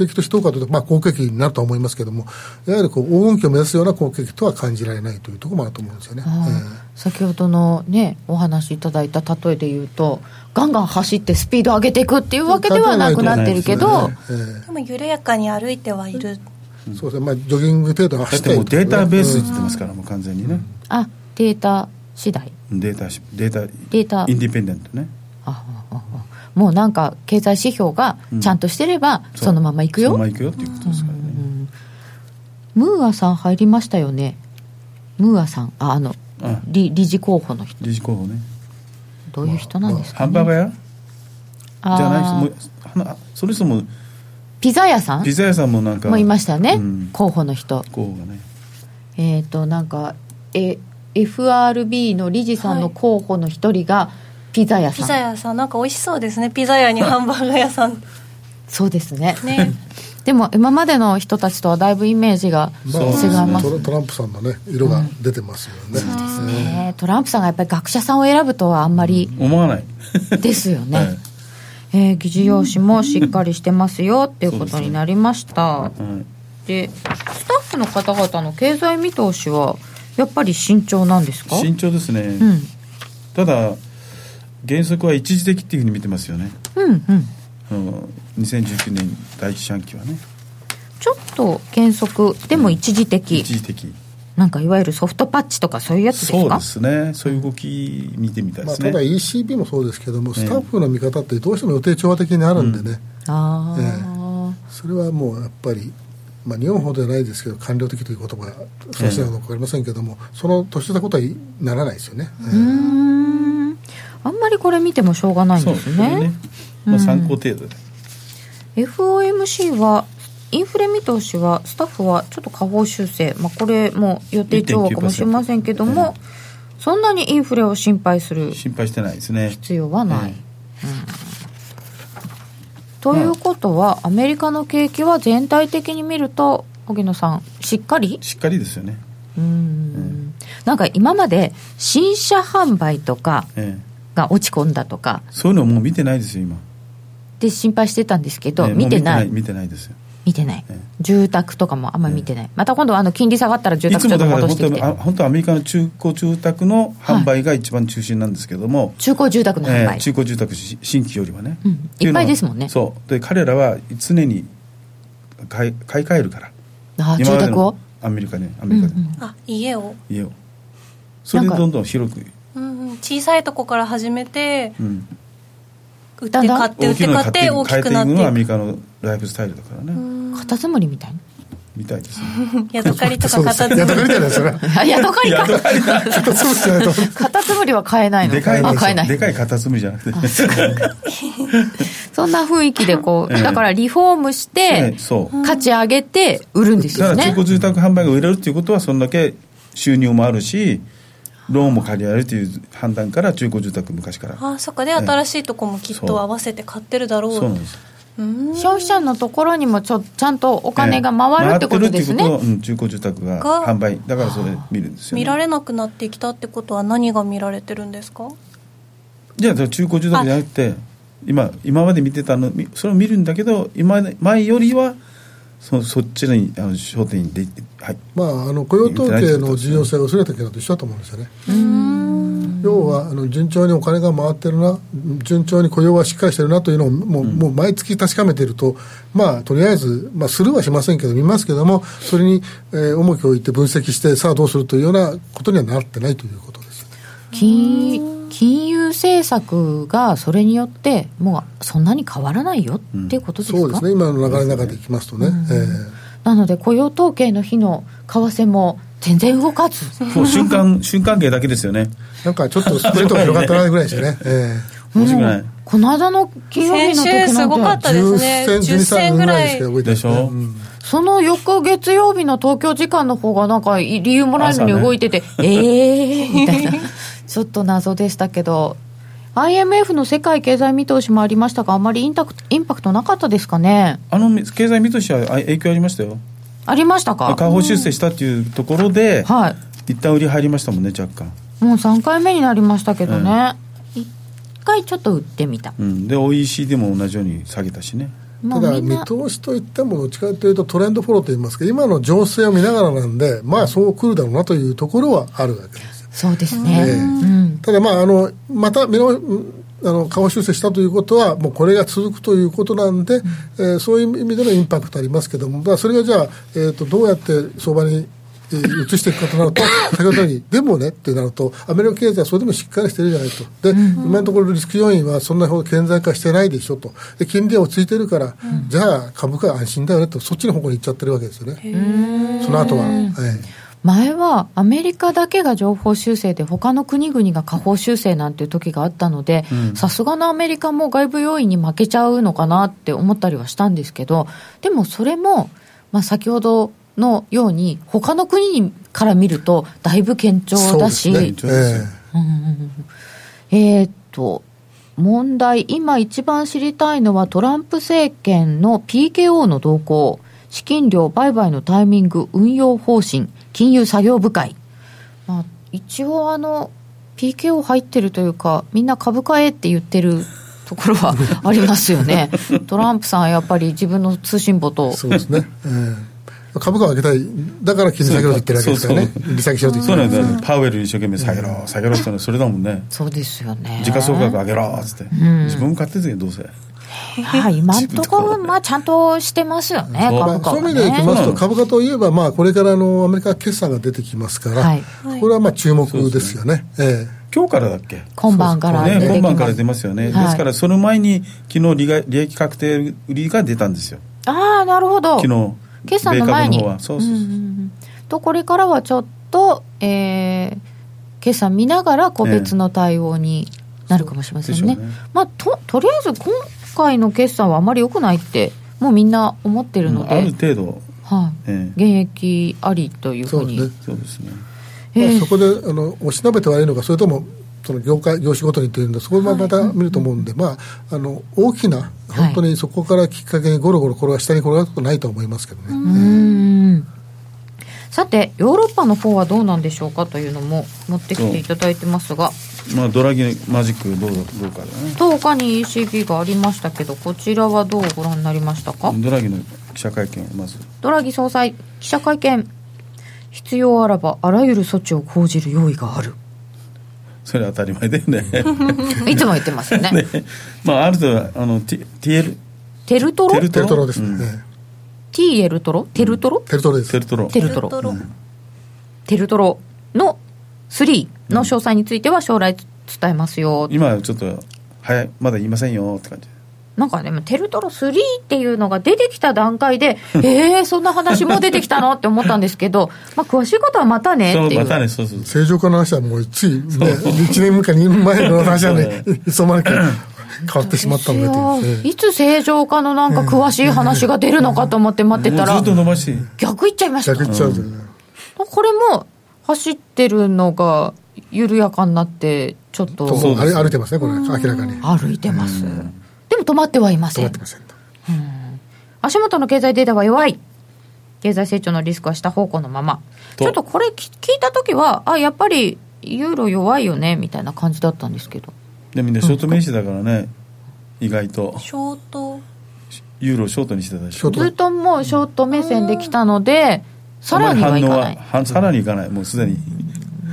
Speaker 3: 景気としてどうかというと、まあ、好景気になるとは思いますけれども、やはりこう黄金期を目指すような好景気とは感じられないというところもあると思うんですよね。
Speaker 1: あー先ほどのねお話しいただいた例えで言うとガンガン走ってスピード上げていくっていうわけではなくなってるけど、
Speaker 3: ええ
Speaker 4: でも緩やかに歩いてはいる。
Speaker 3: そうですね、まあ、ジョギング程度は
Speaker 2: だっ
Speaker 3: 走ってて
Speaker 2: もうデータベースって言ってますからもう完全にね。
Speaker 1: あデータ次第。
Speaker 2: データしデータ
Speaker 1: データ。
Speaker 2: インディペンデントね。
Speaker 1: ああああもうなんか経済指標がちゃんとしてれば
Speaker 2: そ
Speaker 1: のままいくよ、
Speaker 2: そのまま行くよっていうことですからね、
Speaker 1: ムーアさん入りましたよね。ムーアさん。ああの
Speaker 2: あ
Speaker 1: 理理事候補の人。
Speaker 2: 理事候補ね。
Speaker 1: どういう人なんですか、ね。
Speaker 2: ハンバーガー屋？じゃない人。もその人も
Speaker 1: ピザ屋さん？
Speaker 2: ピザ屋さんもなんか
Speaker 1: もいましたよね、
Speaker 2: うん。
Speaker 1: 候補の人。
Speaker 2: 候補がね。
Speaker 1: えっ、となんかえ FRB の理事さんの候補の一人がピザ屋さん、
Speaker 4: ピザ屋さん。なんか美味しそうですね。ピザ屋にハンバーガー屋さん。
Speaker 1: そうですね。
Speaker 4: ね。
Speaker 1: でも今までの人たちとはだいぶイメージが
Speaker 3: まあ
Speaker 1: 違います。
Speaker 3: トラトランプさんのね色が出てますよね、
Speaker 1: ね。トランプさんがやっぱり学者さんを選ぶとはあんまり
Speaker 2: 思わない。
Speaker 1: ですよね、
Speaker 2: はい。
Speaker 1: えー議事要旨もしっかりしてますよっていうことになりました。
Speaker 2: はい
Speaker 1: でスタッフの方々の経済見通しはやっぱり慎重なんですか
Speaker 2: 慎重ですね、
Speaker 1: うん
Speaker 2: ただ原則は一時的っていうふうに見てますよね。
Speaker 1: うんうん。
Speaker 2: あの2019年第一四半期はね。
Speaker 1: ちょっと原則でも一時的、
Speaker 2: 一時的。
Speaker 1: なんかいわゆるソフトパッチとかそういうやつですか？
Speaker 2: そうですね。そういう動き見てみたい
Speaker 3: まあ、
Speaker 2: ですね、
Speaker 3: ただ ECB もそうですけども、スタッフの見方ってどうしても予定調和的にあるんでね、
Speaker 1: ああ、
Speaker 3: えそれはもうやっぱり、まあ、日本ほどじゃないですけど、官僚的という言葉がそうしてなのか分かりませんけども、その年したことはならないですよね。え
Speaker 1: うーんあんまりこれ見てもしょうがないん
Speaker 2: そう
Speaker 1: ですね。
Speaker 2: まあ、参考程度で、
Speaker 1: FOMC はインフレ見通しはスタッフはちょっと下方修正、まあ、これも予定調和かもしれませんけども、そんなにインフレを心配する
Speaker 2: 心配してないですね。
Speaker 1: 必要はない、
Speaker 2: え
Speaker 1: ということは、アメリカの景気は全体的に見ると荻野さんしっかり？
Speaker 2: しっかりですよね、
Speaker 1: うん。なんか今まで新車販売とか
Speaker 2: ええ、
Speaker 1: が落ち込んだとか。
Speaker 2: そういうのもう見てないですよ今。
Speaker 1: で心配してたんですけど、
Speaker 2: ええ
Speaker 1: 見てない。
Speaker 2: 見てない見てないですよ。
Speaker 1: 見てない、
Speaker 2: ええ。
Speaker 1: 住宅とかもあんまり見てない、また今度あの金利下がったら住宅ちょっと戻してきて。
Speaker 2: はあ本当はアメリカの中古住宅の販売が一番中心なんですけども、
Speaker 1: 中古住宅の販売、
Speaker 2: えー中古住宅し新規よりはね、
Speaker 1: うん
Speaker 2: い
Speaker 1: っぱいですもんね。
Speaker 2: そう。で彼らは常に買い買い替えるから。
Speaker 1: あ住宅を？
Speaker 2: アメリカねアメリカで、
Speaker 4: あ家を、
Speaker 2: 家を。それでどんどん広く、
Speaker 4: うんうん、小さいとこから始めて
Speaker 2: うん、
Speaker 4: 売って買って売って買って大きくなって。い
Speaker 2: くアメリ
Speaker 4: く
Speaker 2: カのライフスタイルだからね、
Speaker 1: カタツムリみたい
Speaker 2: みたいですね
Speaker 4: ヤドカリとか
Speaker 3: そうです
Speaker 4: 片付
Speaker 3: やったかりじゃないですか。
Speaker 1: ヤドカリか。
Speaker 2: ヤドカリだ
Speaker 3: そうじゃないと。
Speaker 1: カタツムリは買えないの
Speaker 2: でかい
Speaker 1: あ買えない。
Speaker 2: でかいカタツムリじゃなくて。
Speaker 1: そんな雰囲気でこう、
Speaker 2: ええ。
Speaker 1: だからリフォームして
Speaker 2: ね、そう。
Speaker 1: 価値上げて売るんですよね。
Speaker 2: だから中古住宅販売が売れるっていうことはそんだけ収入もあるしローンも借りられるという判断から中古住宅昔から。
Speaker 4: あそっか。で新しいとこもきっと合わせて買ってるだろう。
Speaker 2: そう。なんです。
Speaker 4: うん。
Speaker 1: 消費者のところにもちょちゃんとお金が回るってことですね、
Speaker 2: 回ってるっていうことをうん中古住宅が
Speaker 4: が
Speaker 2: 販売。だからそれ見るんですよ、ね、
Speaker 4: 見られなくなってきたってことは何が見られてるんですか？
Speaker 2: じゃあ中古住宅じゃなくて今今まで見てたのみそれを見るんだけど今前よりはそそっちにあの焦点にではい
Speaker 3: まあ、あの雇用統計の重要性が薄れたけどと一緒だと思うんですよね。要はあの順調にお金が回ってるな、順調に雇用はしっかりしてるなというのをもう,、もう毎月確かめていると、まあ、とりあえず、まあ、するはしませんけど、見ますけども、それに、えー重きを置いて分析して、さあどうするというようなことにはなってないということです。
Speaker 1: 金金融政策がそれによってもうそんなに変わらないよっていうことですか、
Speaker 3: そうですね、今の流れの中でいきますとね。えー
Speaker 1: なので雇用統計の日の為替も全然動かず。
Speaker 2: もう瞬間瞬間系だけですよね。
Speaker 3: なんかちょっとスプレッドが広がってないぐらいですよね。え
Speaker 2: 面白くない。
Speaker 1: この間の金曜日
Speaker 4: 先
Speaker 1: の時
Speaker 4: 週すごか
Speaker 1: なんて
Speaker 4: ったですね。
Speaker 3: 10
Speaker 4: 10
Speaker 3: 銭、12
Speaker 4: 銭
Speaker 3: 銭ぐらいで
Speaker 2: しょ
Speaker 3: うん
Speaker 1: その翌月曜日の東京時間の方がなんか理由もないのに動いてて、ええー、みたいなちょっと謎でしたけど IMF の世界経済見通しもありましたがあまりインタクインパクトなかったですかね？
Speaker 2: あの経済見通しはあ影響ありましたよ。
Speaker 1: ありましたか？
Speaker 2: 下方修正したっていうところで、
Speaker 1: はい。
Speaker 2: 一旦売り入りましたもんね若干、
Speaker 1: もう3回目になりましたけどね、一回ちょっと売ってみた、
Speaker 2: うん、で OECD も同じように下げたしね。
Speaker 1: まあ
Speaker 3: ただ見通しといってもどっちかというとトレンドフォローといいますか今の情勢を見ながらなんでまあそう来るだろうなというところはあるわけ。です
Speaker 1: そうですね、
Speaker 3: ええ。
Speaker 1: うん、
Speaker 3: ただまああのまた見直あの下方修正したということはもうこれが続くということなんで、えーそういう意味でのインパクトありますけども、まあ、それがじゃあ、えー、とどうやって相場にえー移していくかとなると、先ほどに、でもねってなると、アメリカ経済はそれでもしっかりしてるじゃないと、で、今のところリスク要因はそんなほど顕在化してないでしょと、で金利は落ち着いてるから、じゃあ株価は安心だよねと、そっちの方向に行っちゃってるわけですよね、その後は。はい
Speaker 1: 前はアメリカだけが情報修正で他の国々が下方修正なんていう時があったのでさすがのアメリカも外部要因に負けちゃうのかなって思ったりはしたんですけどでもそれも、まあ、先ほどのように他の国から見るとだいぶ堅調だし、ねえー、えー、っと問題今一番知りたいのはトランプ政権の PKO の動向資金量売買のタイミング運用方針金融作業部会、まあ、一応あの PKO 入ってるというかみんな株価へって言ってるところは ありますよね。トランプさんはやっぱり自分の通信簿と。
Speaker 3: そうですね、えー株価を上げたい、だから金利下げろと言ってるわけですからね、利下げしろと言って
Speaker 2: るそうなんだ、パウエル一生懸命下げろ、下げろってのはそれだもんね、
Speaker 1: そうですよね。
Speaker 2: 時価総額上げろっつって、自分買っててどうせ。
Speaker 1: はい、今んところ、まあ、ちゃんとしてますよね、株価、
Speaker 3: そういう意味でいきますと、株価といえば、まあ、これからのアメリカ決算が出てきますから、はい、これはまあ注目ですよね。え
Speaker 2: え。今日からだっけ
Speaker 1: 今晩から
Speaker 2: ね、今晩から出ますよね、はい、ですからその前に昨日利利益確定売りが出たんですよ。
Speaker 1: ああなるほど。
Speaker 2: 昨日
Speaker 1: 決算の前に。そうそうそう、うん、とこれからはちょっと、えー、決算見ながら個別の対応になるかもしれませんね。えー、ね。まあ、ととりあえず今回の決算はあまり良くないってもうみんな思ってるので、
Speaker 2: ある程度、
Speaker 1: はい、えー、現役ありというふうに。
Speaker 2: そうですね。
Speaker 3: えー、そこであのおしなべて悪いのかそれともその業界業種ごとにっていうんでそこもまた見ると思うんで、はい、まああの大きな本当にそこからきっかけにゴロゴロこれは下に転がることないと思いますけどね。うん
Speaker 1: さてヨーロッパの方はどうなんでしょうかというのも持ってきていただいてますが。
Speaker 2: まあ、ドラギマジックどうどうかだね。
Speaker 1: 10日に ECB がありましたけどこちらはどうご覧になりましたか？
Speaker 2: ドラギの記者会見をまず。
Speaker 1: ドラギ総裁記者会見。必要あらばあらゆる措置を講じる用意がある。
Speaker 2: それは当たり前だよね。
Speaker 1: いつも言ってますよね。ね、
Speaker 2: まあある程度あのテテル？
Speaker 1: テルトロ？
Speaker 3: テルトロですね、うん、
Speaker 1: ティエルトロテルトロ、
Speaker 3: テルトロです。
Speaker 2: テルトロ。
Speaker 1: テルトロ。テルトロの3の詳細については将来伝えますよ、
Speaker 2: 今はちょっと早いまだ言いませんよって感じ。
Speaker 1: なんかでも、テルトロ3っていうのが出てきた段階で、えー、そんな話も出てきたのって思ったんですけど、まあ、詳しいことはまたねっていう。またね、
Speaker 3: そうそう。正常化の話はもうつい、ね、1年目か2年前の話はね、いつの間にか変わってしまったの
Speaker 1: で、いつ正常化のなんか詳しい話が出るのかと思って待ってたら、逆いっちゃいました。
Speaker 3: 逆いっちゃう、
Speaker 1: これも走ってるのが緩やかになって、ちょっと。
Speaker 3: そう歩いてますね、これ、明らかに。
Speaker 1: 歩いてます。でも止まってはいません。止まってません。足元の経済データは弱い。経済成長のリスクは下方向のまま。ちょっとこれ聞いたときは、あ、やっぱりユーロ弱いよね、みたいな感じだったんですけど。
Speaker 2: でもね、ショート名詞だからね、意外と。
Speaker 4: ショート
Speaker 2: ユーロショートにしてたでしょ。
Speaker 1: ずっともうショート目線できたので、さらにはいかない。
Speaker 2: さらにいかない。もうすでに。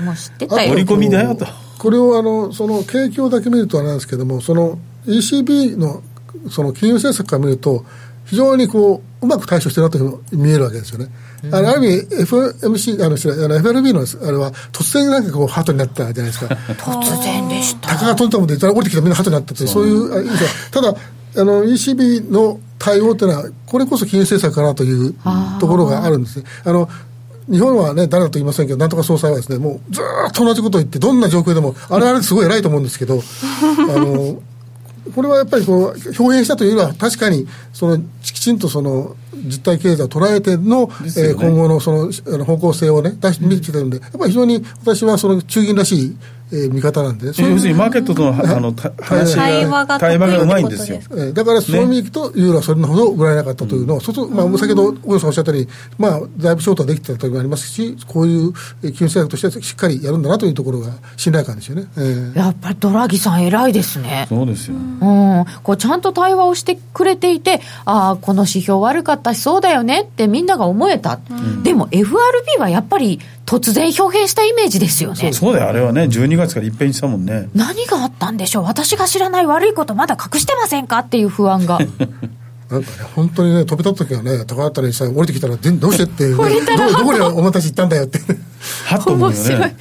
Speaker 1: もう知ってたよ。
Speaker 2: 織り込みだよと。
Speaker 3: これをあの、その景況だけ見るとあれなんですけども、その ECB のその金融政策から見ると、非常にこううまく対処してるなと見えるわけですよね。うん、あのある意味、FMC、あの、あの FRB のあれは、突然なんかこう、ハートになったじゃないですか。
Speaker 1: 突然でした。
Speaker 3: 鷹が飛んだもんで、降りてきたらみんなハートになったって、そういう、あただ、あの、ECB の対応というのは、これこそ金融政策かなというところがあるんですね。あの日本はね、誰だと言いませんけど、なんとか総裁はですね、もうずっと同じことを言って、どんな状況でも、あれあれすごい偉いと思うんですけど、あの、これはやっぱりこう表現したというよりは、確かにそのきちんとその実体経済を捉えての、ね。えー、今後のその方向性をね、出してきてるんで、やっぱり非常に私はその中銀らしいえー、見方なんで、要
Speaker 2: するにマーケットとのあの話が対話がうまいんですよ。
Speaker 3: えだからそういう意味でいくと、ユーロはそれほど売られなかったというのを、そうまあ、先ほど小野さんおっしゃったように、まあ、だいぶショートはできてたというのもありますし、こういう金融政策としてしっかりやるんだなというところが信頼感ですよね。え
Speaker 1: ー、やっぱりドラギさん偉いですね。
Speaker 2: そうですよ。う
Speaker 1: ん。こうちゃんと対話をしてくれていて、ああ、この指標悪かったし、そうだよねってみんなが思えた。うん、でも FRB はやっぱり突然表現したイメージですよね。
Speaker 2: そうだよ。あれはね12月から一変したもんね。
Speaker 1: 何があったんでしょう？私が知らない悪いことまだ隠してませんか？っていう不安が。
Speaker 3: なんかね、本当にね、飛び立った時はね、高ったりさ、降りてきたら、どうして？って、ね、どどこにお前たち行ったんだよって。
Speaker 2: はっと思うよね。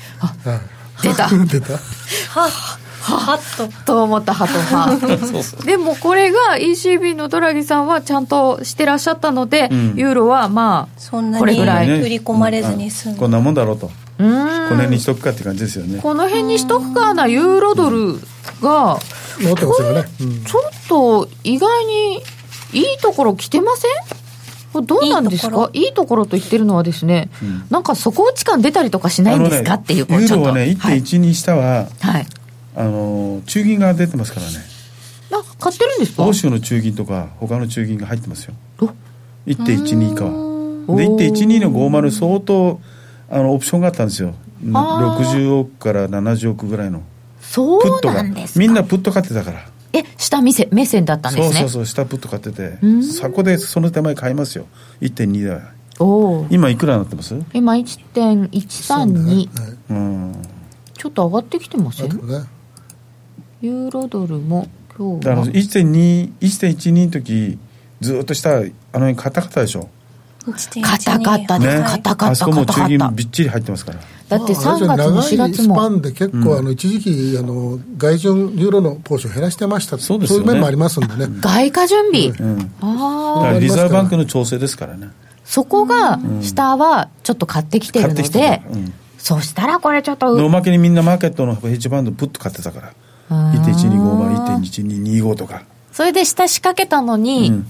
Speaker 1: 出た。
Speaker 3: 出た。
Speaker 1: は
Speaker 4: はっと
Speaker 1: と思ったハト派。でもこれが ECB のドラギさんはちゃんとしてらっしゃったので、うん、ユーロはまあ
Speaker 4: そんなに振り込まれずに済
Speaker 2: んこんなもんだろうと。この辺にしとくかって感じですよね。
Speaker 1: この辺にしとくかなユーロドルが、
Speaker 3: 持ってますよね、
Speaker 1: ちょっと意外にいいところ来てません？どうなんですか？いいところ？と言ってるのはですね、うん、なんか底打ち感出たりとかしないんですか、ね、っていう
Speaker 2: ユーロはね1.12下は、はい、あの中銀が出てますからね。
Speaker 1: あ買ってるんですか？
Speaker 2: 欧州の中銀とか他の中銀が入ってますよ。1.12以下はで1.12の50相当あのオプションがあったんですよ。60億から70億ぐらいの。
Speaker 1: そうなんです
Speaker 2: みんなプット買ってたから。
Speaker 1: え下目線目線だったんですね。
Speaker 2: そうそうそう下プット買ってて。そこでその手前買いますよ。1.2でお今いくらになってます？
Speaker 1: 今1.132、うん、ちょっと上がってきてません、ね、ユーロドルも今日は。だから
Speaker 2: 1.12の時ずっと下あの辺カタカタでしょ。
Speaker 1: カタカタです、ね、カタカタあ
Speaker 2: そこも中銀びっちり入ってますから。
Speaker 1: だって3月も4月
Speaker 3: も。スパンで結構、あの一時期あの外順ユーロのポーション減らしてましたそうです、ね、そういう面もありますんでね。
Speaker 1: 外貨準備、
Speaker 2: うん、ああリザーブバンクの調整ですからね。
Speaker 1: そこが下はちょっと買ってきてるので、うん、そしたらこれちょっと
Speaker 2: おまけにみんなマーケットのヘッジバンドプッと買ってたから1.1250、1.1225とか。
Speaker 1: それで下仕掛けたのに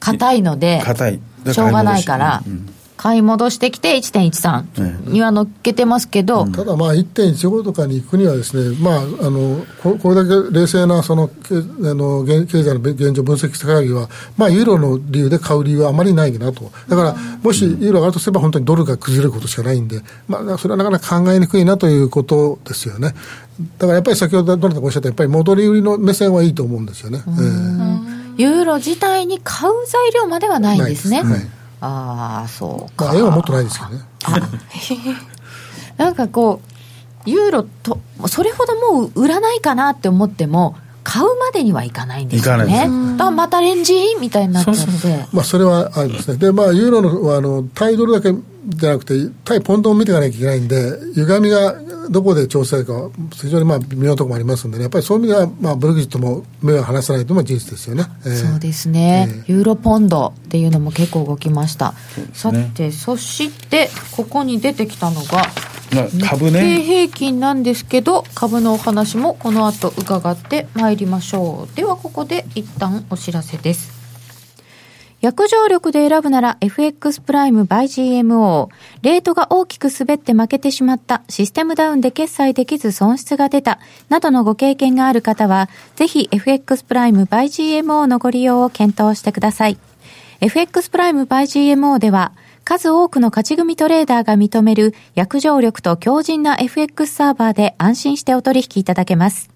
Speaker 1: 硬、いので
Speaker 2: 硬い。
Speaker 1: しょうがないから、うん買い戻してきて1.13には乗っけてますけど、
Speaker 3: ただまあ1.15とかに行くにはですね、まあ、あのここれだけ冷静なそのあの経済の現状を分析した限りは、まあ、ユーロの理由で買う理由はあまりないなと、だから、もしユーロが上がるとすれば、本当にドルが崩れることしかないんで、まあ、それはなかなか考えにくいなということですよね。だからやっぱり先ほどどなたかおっしゃったやっぱり戻り売りの目線はいいと思うんですよね。
Speaker 1: ユーロ自体に買う材料まではないんですね。はいああそうか、
Speaker 3: まあ、絵はもっとないですけどね。
Speaker 1: なんかこうユーロとそれほどもう売らないかなって思っても買うまでにはいかないんですよね。だまたレンジみたいになっちゃって。
Speaker 3: まあ、それはありますね。で、まあ、ユーロのあの対ドルだけじゃなくて、対ポンドも見ていかなきゃいけないんで、歪みがどこで調整か、非常にまあ微妙なところもありますんでね、やっぱりそういう意味では、まあ、ブルグジットも目を離さないというのは事実ですよね、
Speaker 1: えー、そうですね、えー、ユーロポンドっていうのも結構動きました。さて、そして、ここに出てきたのが、株ね。平均なんですけど、株のお話もこの後伺ってまいりましょう。では、ここで一旦お知らせです。約定力で選ぶなら FX プライム by GMO。レートが大きく滑って負けてしまった、システムダウンで決済できず損失が出た、などのご経験がある方は、ぜひ FX プライム by GMO のご利用を検討してください。FX プライム by GMO では、数多くの勝ち組トレーダーが認める約定力と強靭な FX サーバーで安心してお取引いただけます。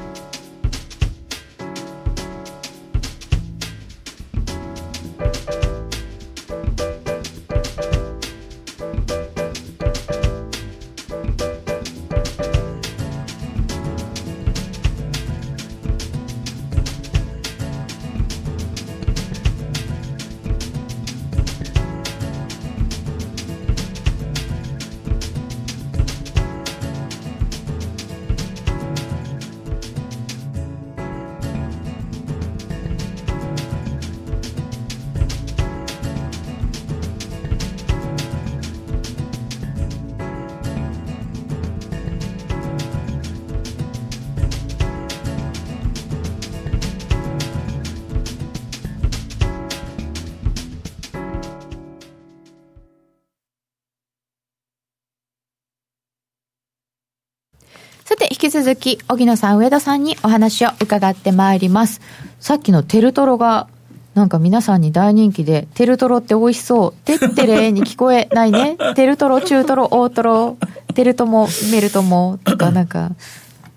Speaker 1: 続き、荻野さん、上田さんにお話を伺ってまいります。さっきのテルトロが、なんか皆さんに大人気で、テルトロって美味しそう。てってれに聞こえないね。テルトロ、中トロ、大トロ、テルトモ、メルトモとかなんか、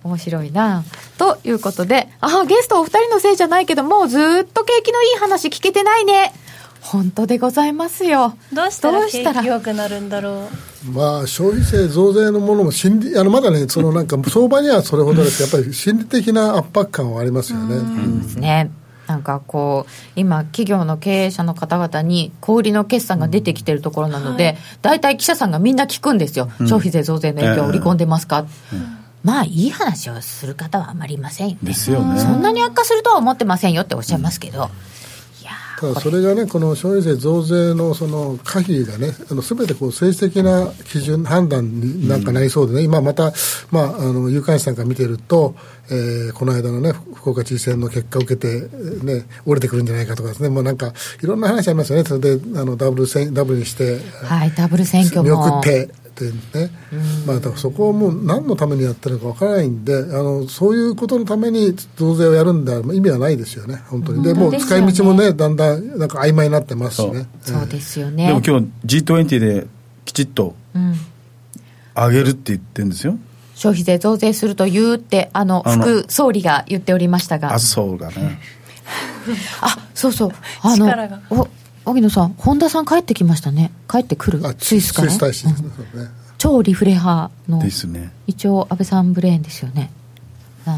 Speaker 1: 面白いなということで、あ、ゲストお二人のせいじゃないけど、もうずっと景気のいい話聞けてないね。本当でございますよ。
Speaker 4: どうしたら景気良くなるんだろ
Speaker 3: う？まあ、消費税増税のものも心理、あの、まだね、そのなんか、相場にはそれほどですやっぱり心理的な圧迫感はありますよね。
Speaker 1: うんですね。なんかこう、今、企業の経営者の方々に小売りの決算が出てきてるところなので、大体記者さんがみんな聞くんですよ、消費税増税の影響を織り込んでますか、まあ、いい話をする方はあまりいませんよね。
Speaker 2: ですよね。
Speaker 1: そんなに悪化するとは思ってませんよっておっしゃいますけど。
Speaker 3: それがね、この消費税増税のその可否がね、すべてこう政治的な基準、判断になんかなりそうでね、うん、今また、まあ、あの有観視さんから見てると、えー、この間のね、福岡知事選の結果を受けて、ね、折れてくるんじゃないかとかですね、もうなんか、いろんな話ありますよね、それであのダブルダブルにして、
Speaker 1: はい、ダブル選挙も。
Speaker 3: 見送って。ってね、まあ、だからそこをもう何のためにやってるのかわからないんであの、そういうことのために増税をやるんだ意味はないですよね、本当に。で、もう使い道もね、だんだんなんか曖昧になってますしね。
Speaker 1: そうですよね。
Speaker 2: でも今日 G20 できちっと上げるって言ってるんですよ。
Speaker 1: 消費税増税すると言うって、あの、副総理が言っておりましたが。
Speaker 2: あ、そうがね。
Speaker 1: あ、そうそう。あの、お荻野さん、本田さん帰ってきましたね。帰ってくる？スイスから？スイス大使ですね、うん、超リフレ派の。
Speaker 2: ですね。
Speaker 1: 一応、安倍さんブレーンですよね。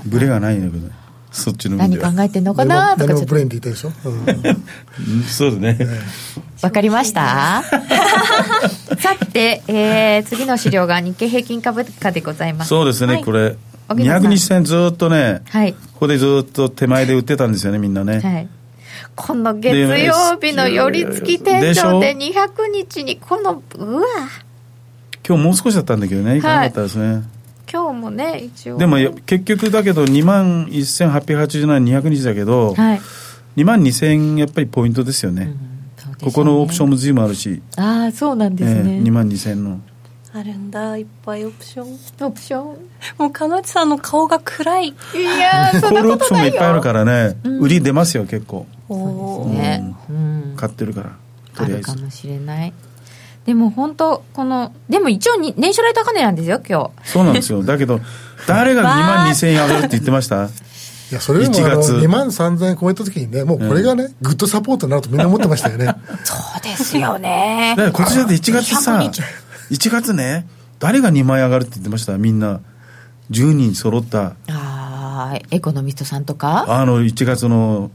Speaker 2: ブレがないんだけど。そっちの
Speaker 1: 何考えてんのかな？とか
Speaker 3: ブレーンって言ったでしょ、
Speaker 2: うん、そうだね。
Speaker 1: わかりました？さて、えー、次の資料が日経平均株価でございます。
Speaker 2: そうですね、はい、これ200日線ずっとね、はい、ここでずっと手前で売ってたんですよねみんなね、はい
Speaker 1: この月曜日の寄り付き天井で200日にこのうわ。
Speaker 2: 今日もう少しだったんだけどね。い。かなかったですね、はい、
Speaker 1: 今日もね一応。
Speaker 2: でも結局だけど2万1887 200日だけど、はい、2万2000やっぱりポイントですよね、うん、ね。ここのオプションも随分あるし。
Speaker 1: ああそうなんですね、
Speaker 2: えー、2万2000の。
Speaker 4: あるんだいっぱいオプション。
Speaker 1: オプション？
Speaker 4: もうかなちさんの顔が暗い。い
Speaker 1: やそんなことないよ。
Speaker 2: オプションがいっぱいあるからね、うん、売り出ますよ結構
Speaker 1: そうですね、
Speaker 2: うん、買ってるから
Speaker 1: とりあえず。あるかもしれない。でも本当このでも一応に年初来高値なんですよ今
Speaker 2: 日。そうなんですよ。だけど誰が 2万2000円上がるって言ってました？
Speaker 3: いや、それでもあの2万3000円超えたときにね、もうこれがね、グッドサポートになるとみんな思ってましたよね。
Speaker 1: そうですよね。
Speaker 2: だから今年だって1月さ、1月ね、誰が2万円上がるって言ってました？みんな。10人揃った。
Speaker 1: ああ、エコノミストさんとか？
Speaker 2: あの、1月の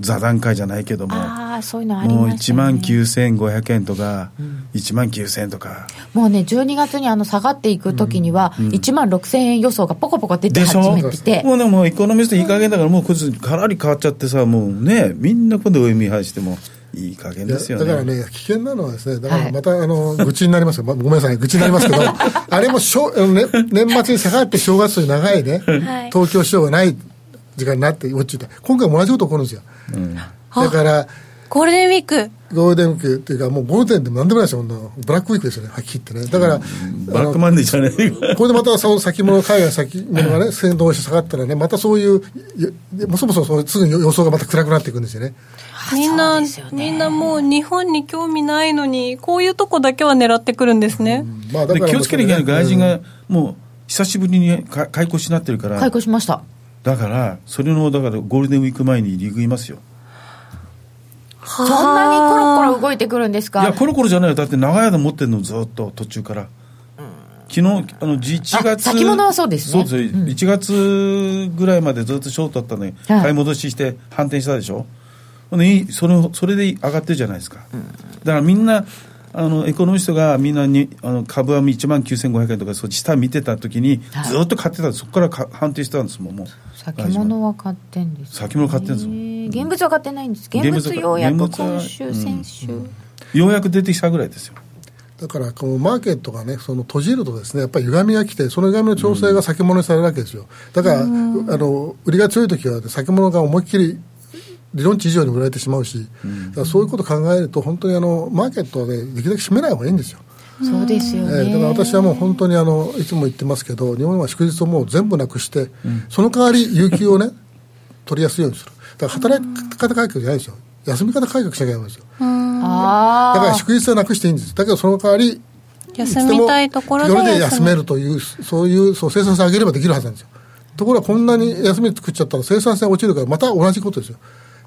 Speaker 2: 座談会じゃないけども、
Speaker 1: あそういうのありま
Speaker 2: した、ね、もう1万9500円とか、うん、1万9000円とか。
Speaker 1: もうね、12月にあの下がっていくときには、1万6000円予想がポコポコ出て始めてて。
Speaker 2: もうでも、エコノミストいい加減だから、もうこいつ、かなり変わっちゃってさ、もうね、みんな今度上見配しても。いい加減ですよね。
Speaker 3: だからね、危険なのはですね、だからまた、はい、あの、愚痴になりますよ。ま、ごめんなさい、愚痴になりますけど、あれもしょ、ね、年末に下がって正月に長いね、はい、東京市場がない時間になって落ちて、今回も同じこと起こるんですよ。うん、だから、
Speaker 4: ゴールデンウィーク。
Speaker 3: ゴールデンウィークっていうか、もうゴールデンでもなんでもないですよ、ブラックウィークですよね、はっきり言ってね。だから、
Speaker 2: ブラックマンデーじゃない
Speaker 3: これでまたその先物、海外先物がね、先導して下がったらね、またそういう、もそもそすぐに予想がまた暗くなっていくんですよね。
Speaker 4: みんな、ね、みんなもう日本に興味ないのに、こういうとこだけは狙ってくるんですね。
Speaker 2: うん、まあ、だから気をつけなきゃいけない外人が、もう久しぶりに開校しなってるから。
Speaker 1: 開校しました。
Speaker 2: だから、それの、だからゴールデンウィーク前に利食いますよ。
Speaker 1: そんなにコロコロ動いてくるんですか？
Speaker 2: いや、コロコロじゃないよ。だって長い間持ってるの、ずっと途中から。昨日あの1月
Speaker 1: 先物はそうです
Speaker 2: ね。そうです、うん、1月ぐらいまでずっとショートだったのに、はい、買い戻しして反転したでしょ？それそれで上がってるじゃないですか、うん、だからみんなあのエコノミストがみんなにあの株は1万9500円とかそっち下見てた時にずっと買ってた。そこからか判定したんですもんもう。
Speaker 1: 先物は買ってんです、
Speaker 2: ね、先物買ってんですも
Speaker 1: 現物は買ってないんです。現物ようやく今週先週、うん。
Speaker 2: うん、ようやく出てきたぐらいですよ。
Speaker 3: だからこのマーケットがね、その閉じるとですね、やっぱり歪みが来て、その歪みの調整が先物にされるわけですよ。だから、あの売りが強い時は先物が思いっきり理論値以上に売られてしまうし、うん、そういうことを考えると、本当にあのマーケットは、ね、できるだけ締めない方がいいんですよ。
Speaker 1: そうですよね、
Speaker 3: えーだから私はもう本当にあのいつも言ってますけど日本は祝日をもう全部なくして、その代わり有給をね 取りやすいようにする。だから働き方改革じゃないですよ。休み方改革しなきゃいけないんですよ。だから祝日はなくしていいんです。だけどその代わり
Speaker 4: 休みたいところで
Speaker 3: 休めるというそういうそう生産性上げればできるはずなんですよ。ところがこんなに休み作っちゃったら生産性落ちるからまた同じことですよ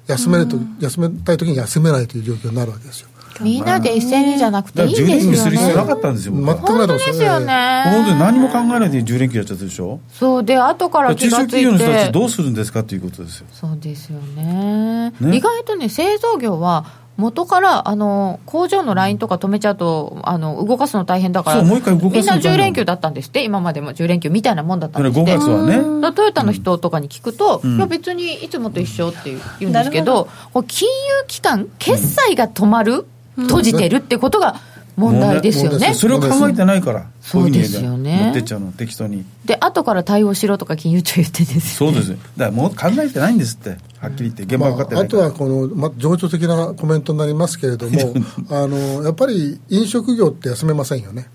Speaker 3: 休めると、休めたい時に休めないという状況になるわけですよ。
Speaker 1: みんなで一斉にじゃなくていい
Speaker 2: だから10連休
Speaker 1: ですよ
Speaker 2: する必要な
Speaker 1: ね
Speaker 2: かったんですよ、
Speaker 3: 全くないと思います
Speaker 1: ですよね。
Speaker 2: 本当に何も考えないで10連休やっちゃったでしょ？
Speaker 1: そうで後から気
Speaker 2: 中小
Speaker 1: がつい
Speaker 2: 企業の人たち
Speaker 1: て
Speaker 2: どうするんですかということですよ。
Speaker 1: そうですよね。
Speaker 2: ね。
Speaker 1: 意外とね製造業は元からあの工場のラインとか止めちゃうとあの動かすの大変だから
Speaker 2: そうもう一回動かすの
Speaker 1: みんな
Speaker 2: 大変
Speaker 1: 10連休だったんですって今までも10連休みたいなもんだったんですっ
Speaker 2: 5
Speaker 1: て
Speaker 2: 月はね。
Speaker 1: トヨタの人とかに聞くと、
Speaker 2: ん
Speaker 1: いや別にいつもと一緒っていう言うん。ですけどこう金融機関決済が止まる、閉じてるってことが問題ですよね。
Speaker 2: それを考えてないから
Speaker 1: そうですよね。
Speaker 2: 持ってっちゃうの適当に。
Speaker 1: で後から対応しろとか金融庁言ってですよ
Speaker 2: そうです。よだからもう考えてないんですってはっきり言って。現場分かって
Speaker 3: まあ、あ
Speaker 2: ないから、
Speaker 3: とはこの、まあ、情緒的なコメントになりますけれども あのやっぱり飲食業って休めませんよね。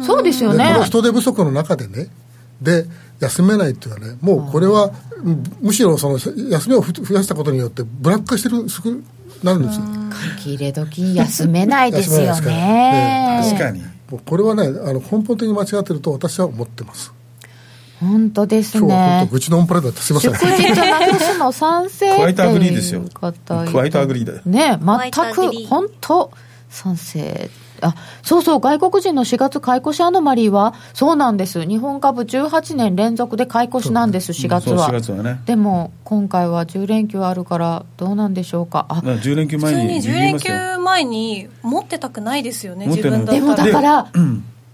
Speaker 1: そうですよね。
Speaker 3: でこの人手不足の中でねで休めないっていうのはねもうこれはうん。むしろその休みをふ増やしたことによってブラック化してるなるんですよ。
Speaker 1: 書き入れ時休めないですよ
Speaker 3: 休めない
Speaker 1: ね
Speaker 3: です
Speaker 2: 確かに。
Speaker 3: もうこれはねあの根本的に間違ってると私は思ってます。
Speaker 1: 本当です
Speaker 3: 今日は本
Speaker 1: ね
Speaker 3: 当愚痴のオンパレードだってすいません。
Speaker 1: 祝日なくすの賛成
Speaker 2: クワイトアグリーですよ。クワイトアグリー。だよ
Speaker 1: ね全く本当賛成。あそうそう外国人の4月買い越しアノマリーはそうなんです。日本株18年連続で買い越しなんです4月は。
Speaker 2: 4月はね。
Speaker 1: でも今回は10連休あるからどうなんでしょうか？あ
Speaker 2: だから10連休
Speaker 4: 普通に
Speaker 2: 前に
Speaker 4: 10
Speaker 2: 言います
Speaker 4: 連休
Speaker 2: よ
Speaker 4: 前に持ってたくないですよね自分だったら。
Speaker 1: でもだから、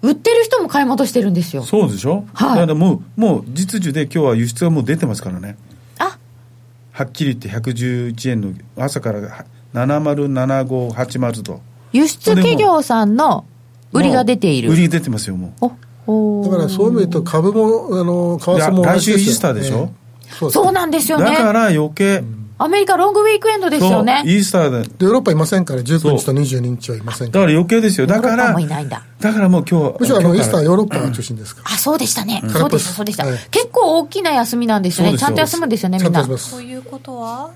Speaker 1: 売ってる人も買い戻してるんですよ。
Speaker 2: そうでしょ、
Speaker 1: はい。
Speaker 2: だからもうもう実需で今日は輸出がもう出てますからね。
Speaker 1: あ。
Speaker 2: はっきり言って111円の朝から707580と
Speaker 1: 輸出企業さんの売りが出ている。
Speaker 2: 売りが出てますよもう。
Speaker 3: だからそういう意味で言うと株もあの為替も
Speaker 2: いや
Speaker 3: 同じですよ。
Speaker 2: 来週イースターでしょ？
Speaker 3: ええ。そう
Speaker 1: なんですよね。
Speaker 2: だから余計、
Speaker 1: アメリカロングウィークエンドですよね。
Speaker 2: イースターで。
Speaker 3: でヨーロッパいませんから19日と22日はいませんから。
Speaker 2: だから余計ですよ。だから
Speaker 1: もいないんだ。
Speaker 2: だからもう今日
Speaker 3: むしろあのイースターヨーロッパが中心ですから、
Speaker 1: あそうでしたね、
Speaker 3: ん。
Speaker 1: そうでしたそうでした、
Speaker 3: はい。
Speaker 1: 結構大きな休みなんですよね。ちゃんと休むんですよね
Speaker 3: ち
Speaker 1: みんな
Speaker 3: と
Speaker 4: いうことは？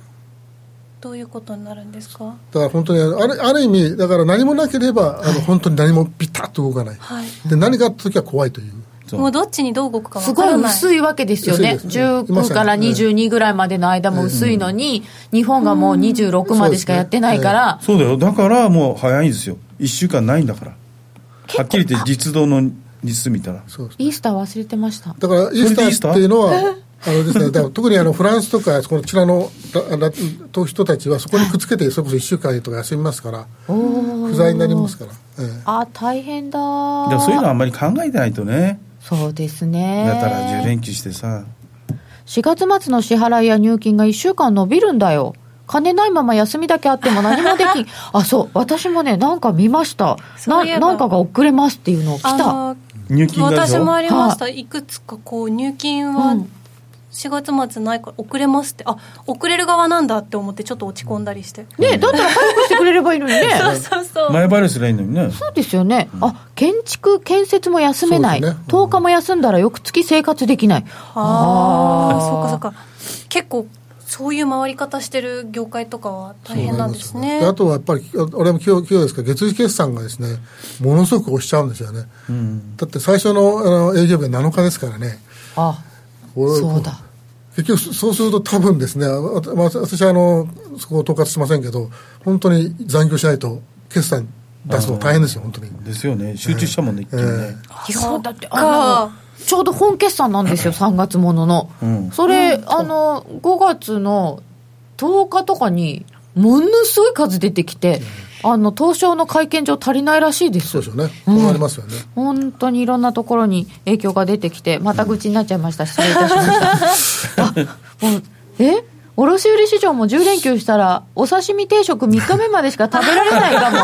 Speaker 4: どういうことになるんですか？
Speaker 3: だから本当にあるある意味だから何もなければあの本当に何もピタッと動かない、
Speaker 4: はい。
Speaker 3: で何かあった時は怖いという。
Speaker 2: そう。
Speaker 4: もうどっちにどう動くか
Speaker 1: すごい
Speaker 4: わからない。
Speaker 1: 薄いわけですよね。
Speaker 3: ね
Speaker 1: 19から22ぐらいまでの間も薄いのに、日本がもう26までしかやってないから、
Speaker 2: そうだよ。だからもう早いんですよ。1週間ないんだから。はっきり言って実動の日数見たら。
Speaker 3: そうです
Speaker 1: イースター忘れてました。
Speaker 3: だからイースターっていうのはあのですね、だから特にあのフランスとかこちらの人たちはそこにくっつけてそれこそ1週間とか休みますから不在になりますから、ええ。
Speaker 1: あ大変だ
Speaker 2: そういうのはあんまり考えてないとね。
Speaker 1: そうですね。
Speaker 2: だったら10連休してさ。
Speaker 1: 4月末の支払いや入金が1週間伸びるんだよ。金ないまま休みだけあっても何もできん。あそう。私もねなんか見ました。
Speaker 4: そういえば。
Speaker 1: ななんかが遅れますっていうのを来た。
Speaker 2: 入金
Speaker 4: 私もありました、い、くつかこう入金は
Speaker 1: うん
Speaker 4: 4月末ないから遅れますって。あ遅れる側なんだって思ってちょっと落ち込んだりして、
Speaker 1: ねだったら早くしてくれればいいのにね。
Speaker 4: そうそうそう。
Speaker 2: 前払いすりゃいいのにね。
Speaker 1: そうですよね、あ建築建設も休めない、
Speaker 3: そうですね。
Speaker 1: 10日も休んだら翌月生活できない。
Speaker 4: ああ
Speaker 1: ー。
Speaker 4: そうかそうか。結構そういう回り方してる業界とかは大変なんですね。
Speaker 3: であとはやっぱりあ俺も企業ですか。ら月次決算がですねものすごく押しちゃうんですよね、だって最初のあの営業日は7日ですからね。
Speaker 1: あそうだ。
Speaker 3: 結局そうすると多分ですね、あまあ、私はあのそこを統括しませんけど本当に残業しないと決算出すの大変ですよ本当に。
Speaker 2: ですよね。集中したもんね、一気にね、
Speaker 1: いやだってあのちょうど本決算なんですよ3月ものの、
Speaker 2: うん。
Speaker 1: それ、あの5月の10日とかにものすごい数出てきて、あの東証の会見場足りないらしいです。
Speaker 3: そうでしょうね、こうなりますよね。
Speaker 1: 本当にいろんなところに影響が出てきてまた愚痴になっちゃいました。失礼いたしました。あもうえ？卸売市場も10連休したらお刺身定食3日目までしか食べられないかも。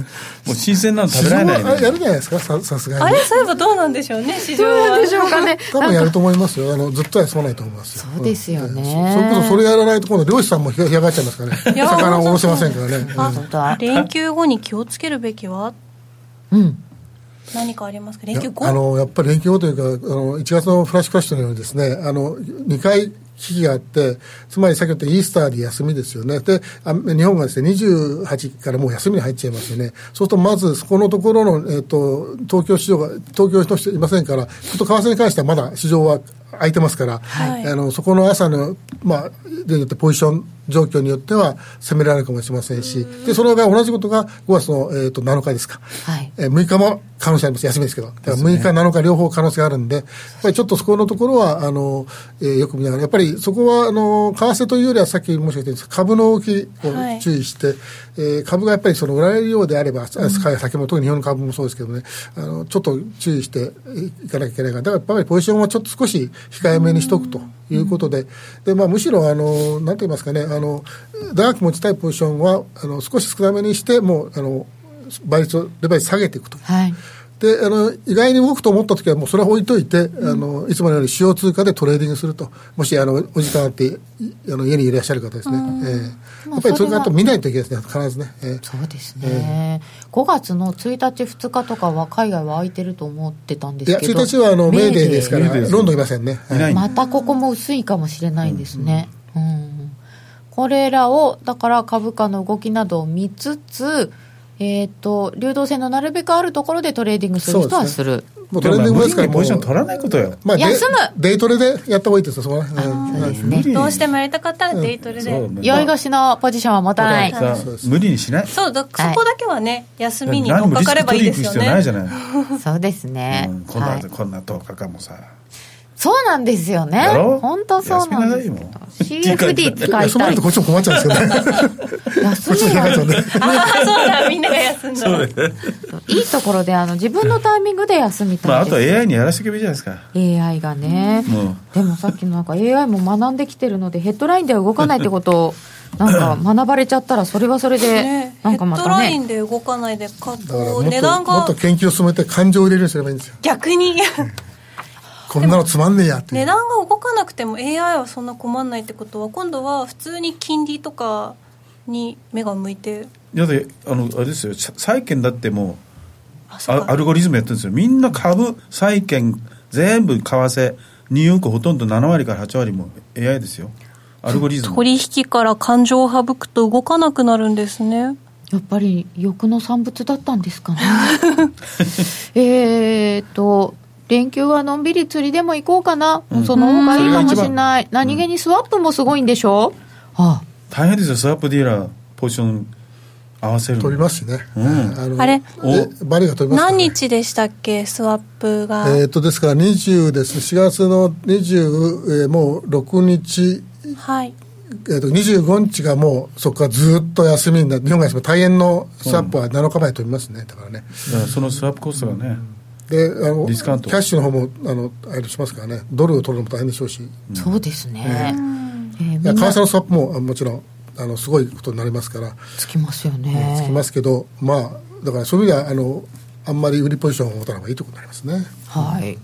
Speaker 2: もう新鮮なの食べられないね。
Speaker 3: 市場はやるじゃないですかささすがに。
Speaker 4: あれそういえばどうなんでしょうね市場
Speaker 1: どうなん
Speaker 4: は
Speaker 1: でしょうかね。
Speaker 3: 多分やると思いますよ。あのずっとは休まないと思いますよ。
Speaker 1: そうですよね。
Speaker 3: うん。そそれこそそれやらないと今度漁師さんも干上 がっちゃいますからね。魚をおろせませんからね。
Speaker 4: あ
Speaker 3: うん。
Speaker 4: 連休後に気をつけるべきは？
Speaker 1: うん。
Speaker 4: 何かありますか？連休後？
Speaker 3: あのやっぱり連休後というかあの1月のフラッシュクラッシュのようにですねあの2回危機があって、つまり先ほど言ったイースターで休みですよね。で、日本がですね、28からもう休みに入っちゃいますよね。そうすると、まずそこのところの、えっ、ー、と、東京市場が、東京の人いませんから、ちょっと為替に関してはまだ市場は空いてますから、はい、あのそこの朝の、まあ、でポジション状況によっては攻められるかもしれませんし、でそれが同じことが5月の、えーと、7日ですか、はい、えー、6日も可能性あります、休みですけど、だから6日、7日両方可能性があるんで、やっぱりちょっとそこのところは、あのえー、よく見ながら、やっぱりそこはあの為替というよりは、さっき申し上げた株の動きを注意して、はい、えー、株がやっぱりその売られるようであれば、うん、先も特に日本の株もそうですけどね、あのちょっと注意していかなきゃいけないから、だからやっぱりポジションはちょっと少し控えめにしとくということで、でまあ、むしろあの、なんて言いますかね、あの長く持ちたいポジションはあの少し少なめにして、もうあの倍率をレバレッジ下げていくと。はい。であの意外に動くと思ったときは、もうそれは置いといて、うん、あのいつものように主要通貨でトレーディングすると、もしあのお時間あってあの家にいらっしゃる方ですね、えー、やっぱりそれからと見ないといけないですね、必ずね。
Speaker 1: えー、そうですね、えー、5月の1日、2日とかは海外は空いてると思ってたんですけど、いや、1
Speaker 3: 日はあのメーデーですから、ロンドンいませんね、
Speaker 1: はい、またここも薄いかもしれないんですね。うん、うん。これらを、だから株価の動きなどを見つつ、えっ、ー、と、流動性のなるべくあるところでトレーディングする人はする。
Speaker 2: もうトレーディングですからポジション取らないことよ。
Speaker 1: まあ、休む
Speaker 3: デイトレでやった方がいいですよ、そこは。
Speaker 4: そうですね。どうしてもやりたかったらデイトレで。
Speaker 1: 酔い越しのポジションは持たない。
Speaker 2: 無理にしない
Speaker 4: そう、そこだけはね、休みに乗っかかればいいですよね。
Speaker 1: そうですね。
Speaker 2: こんな、こんな10日間もさ。
Speaker 1: そうなんですよね。本当そうなんです。CFD 使いたい。
Speaker 3: 休まるとこっちも困っちゃうんですよね。
Speaker 1: 休みが。
Speaker 4: ああ、そうだ、みんなが休んだ。
Speaker 1: いいところで、あの、自分のタイミングで休みたい。
Speaker 2: まあ、あと AI にやらせていけばいいじゃないですか。
Speaker 1: AI がね。でもさっきのなんか AI も学んできてるので、ヘッドラインでは動かないってことを、なんか 学ばれちゃったらそれはそれでなんかまたねヘッド
Speaker 4: ラインで動かないでこう値段が
Speaker 3: もっと研究を進めて感情を入れるようにすればいいんですよ
Speaker 4: 逆に
Speaker 3: こんなのつまんねえや。って
Speaker 4: 値段が動かなくても AI はそんな困んないってことは今度は普通に金利とかに目が向いて。
Speaker 2: いやであのあれですよ。債券だってもうアルゴリズムやってるんですよ。みんな株債券全部為替ニューヨークほとんど7割から8割も AI ですよ。アルゴリズム。
Speaker 4: 取引から感情を省くと動かなくなるんですね。
Speaker 1: やっぱり欲の産物だったんですかね。えっと連休はのんびり釣りでも行こうかな、うん、その方がいいかもしれない、何気にスワップもすごいんでしょ、
Speaker 2: うん、あ。あ大変ですよ、スワップディーラー、ポジション合わせる。
Speaker 3: 取りますしね、
Speaker 4: うん、あれ？バリが取ります、ね、何日でしたっけ、スワップが。
Speaker 3: えー、とですから20です、4月の20、えー、もう6日。
Speaker 4: はい。
Speaker 3: えー、と25日がもうそこからずっと休みになって日本が大変のスワップは7日前取りますね。だからね、
Speaker 2: だからそのスワップコストがね、
Speaker 3: であのキャッシュの方もあのあれしますからね。ドルを取るのも大変でしょうし、
Speaker 1: うん、そうですね、
Speaker 3: えー、為替のスワップももちろんあのすごいことになりますから。
Speaker 1: つきますよね、
Speaker 3: つきますけどまあだからそういう意味ではあのあんまり売りポジションを持たない方がいいということになりますね。
Speaker 1: はい。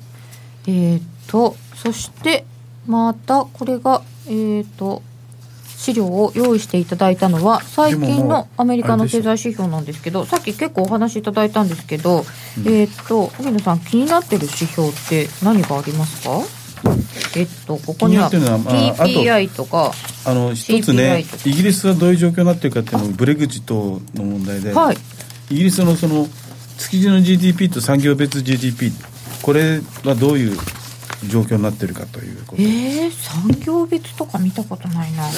Speaker 1: えっ、ー、とそしてまたこれがえっ、ー、と資料を用意していただいたのは最近のアメリカの経済指標なんですけどさっき結構お話しいただいたんですけど、うん、えっ、と荻野さん気になってる指標って何がありますか？えっと、ここには PPI とか
Speaker 2: あの一つねイギリスはどういう状況になってるかっていうのブレグジットの問題で、はい、イギリスのその築地の GDP と産業別 GDP これはどういう状況になってるかということ。
Speaker 1: えー、産業別とか見たことないな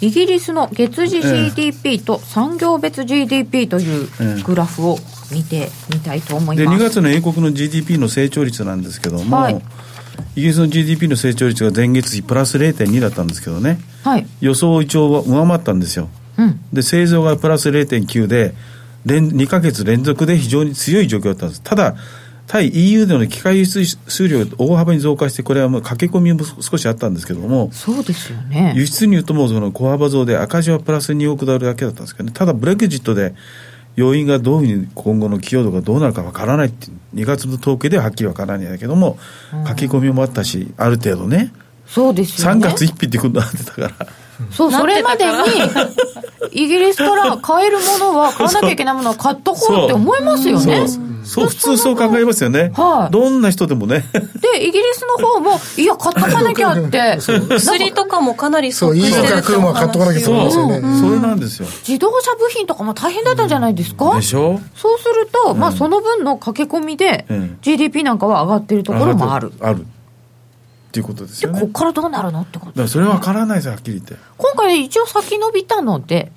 Speaker 1: イギリスの月次 GDP と産業別 GDP というグラフを見てみたいと思います。
Speaker 2: で2月の英国の GDP の成長率なんですけども、はい、イギリスの GDP の成長率が前月比プラス0.2だったんですけどね、はい、予想を一応は上回ったんですよ。うん、で製造がプラス0.9で連2か月連続で非常に強い状況だったんです。ただ対 EU での機械輸出数量が大幅に増加して、これはもう駆け込みも少しあったんですけども、
Speaker 1: そうですよね。
Speaker 2: 輸出入ともその小幅増で、赤字はプラス2億ドルだけだったんですけどね、ただ、ブレグジットで要因がどういうふうに今後の寄与度がどうなるかわからないって、2月の統計でははっきりわからないんだけども、駆け込みもあったし、ある程度ね、
Speaker 1: そうですよね。
Speaker 2: 3月1日ってことになってたから。
Speaker 1: そう、それまでに、イギリスから買えるものは、買わなきゃいけないものは買っとこうって思いますよね。そう。そう。
Speaker 2: そう普通そう考えますよね、
Speaker 1: はい
Speaker 2: どんな人でもね。
Speaker 1: でイギリスの方もいや買っとかなきゃって。
Speaker 4: 薬とかもかなり
Speaker 3: そういいのが来るものは買っとかなきゃいけない。ですよね、
Speaker 2: それなんですよ。
Speaker 1: 自動車部品とかも大変だったんじゃないですか、
Speaker 2: でしょ？
Speaker 1: そうすると、まあその分の駆け込みで、
Speaker 2: うん。
Speaker 1: GDP なんかは上がってるところもある。
Speaker 2: あるっていうことです
Speaker 1: で、
Speaker 2: よね。
Speaker 1: こっからどうなるのってこと。
Speaker 2: だからそれは分からないですよはっきり言って。
Speaker 1: 今回一応先伸びたので、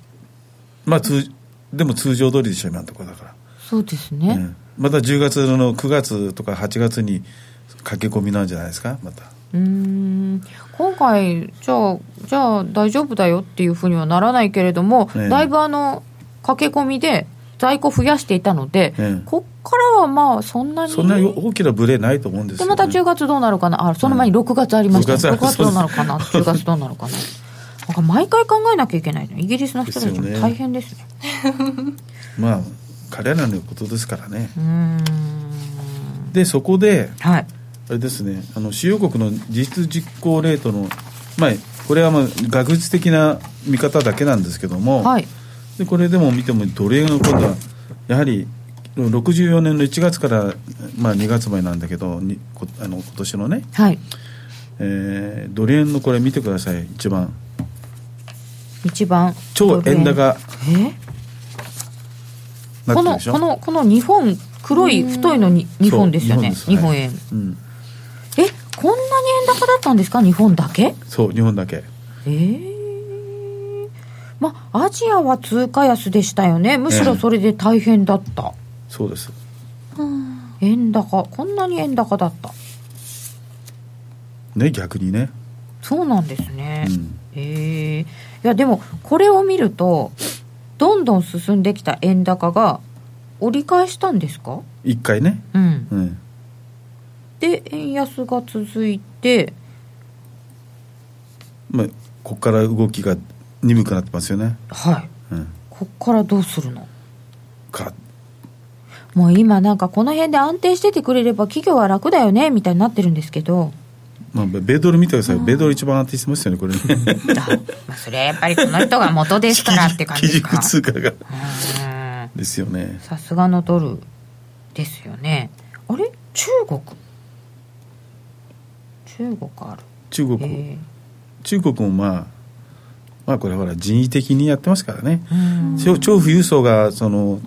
Speaker 2: まあ通でも通常通りでしょ今のところだから。
Speaker 1: そうですね。
Speaker 2: うん。また10月の9月とか8月に駆け込みなんじゃないですかまた。
Speaker 1: うーん。今回、じゃあ、じゃあ大丈夫だよっていうふうにはならないけれども、
Speaker 2: ええ。
Speaker 1: だいぶあの、駆け込みで在庫増やしていたので、
Speaker 2: ええ
Speaker 1: こっからはまあそんなに。
Speaker 2: そんな大きなブレないと思うんです
Speaker 1: で、
Speaker 2: よ、
Speaker 1: また10月どうなるかな？あ、その前に6月ありました、ね。
Speaker 2: 6
Speaker 1: 6
Speaker 2: 月
Speaker 1: 月どうなるかな？10月どうなるかな？なんか毎回考えなきゃいけないの。イギリスの人たちも大変ですね。
Speaker 2: まあ彼らのことですからね。でそこで
Speaker 1: はい。
Speaker 2: あれですねあの主要国の実質実行レートのまあこれはまあ学術的な見方だけなんですけども、
Speaker 1: はい。
Speaker 2: でこれでも見てもドル円の今度はやはり64年の1月から、まあ、2月までなんだけどにこあの今年のね、
Speaker 1: はい。
Speaker 2: えードル円のこれ見てください一番。
Speaker 1: 一番。
Speaker 2: 超円高。
Speaker 1: え？この、この、この日本、黒い太いのに日本ですよね。
Speaker 2: 日本
Speaker 1: 円。
Speaker 2: ですうん、
Speaker 1: え、こんなに円高だったんですか？日本だけ？
Speaker 2: そう日本だけ。
Speaker 1: ええまあ、アジアは通貨安でしたよね。むしろそれで大変だった。
Speaker 2: そうです
Speaker 1: 円高。こんなに円高だった。
Speaker 2: ね逆にね、
Speaker 1: そうなんですね。
Speaker 2: うん、
Speaker 1: ええいや、でも、これを見ると、どんどん進んできた円高が折り返したんですか？
Speaker 2: 一回ね、
Speaker 1: うん。
Speaker 2: うん、
Speaker 1: で、円安が続いて、
Speaker 2: まあ、ここから動きが鈍くなってますよね、
Speaker 1: はい。
Speaker 2: うん、
Speaker 1: こっからどうするの？
Speaker 2: か
Speaker 1: もう今なんかこの辺で安定しててくれれば企業は楽だよねみたいになってるんですけど。
Speaker 2: まあ、米ドル見てください、米ドル一番安定してますよねこれね。
Speaker 1: あまあそれはやっぱりこの人が元ですからって感じ
Speaker 2: 基
Speaker 1: ですか
Speaker 2: 軸通貨が。
Speaker 1: うん。
Speaker 2: ですよね。
Speaker 1: さすがのドルですよね。あれ？中国？中国ある。
Speaker 2: 中国、
Speaker 1: え
Speaker 2: 中国もまあまあこれほら人為的にやってますからね、
Speaker 1: うん。
Speaker 2: 超超富裕層がその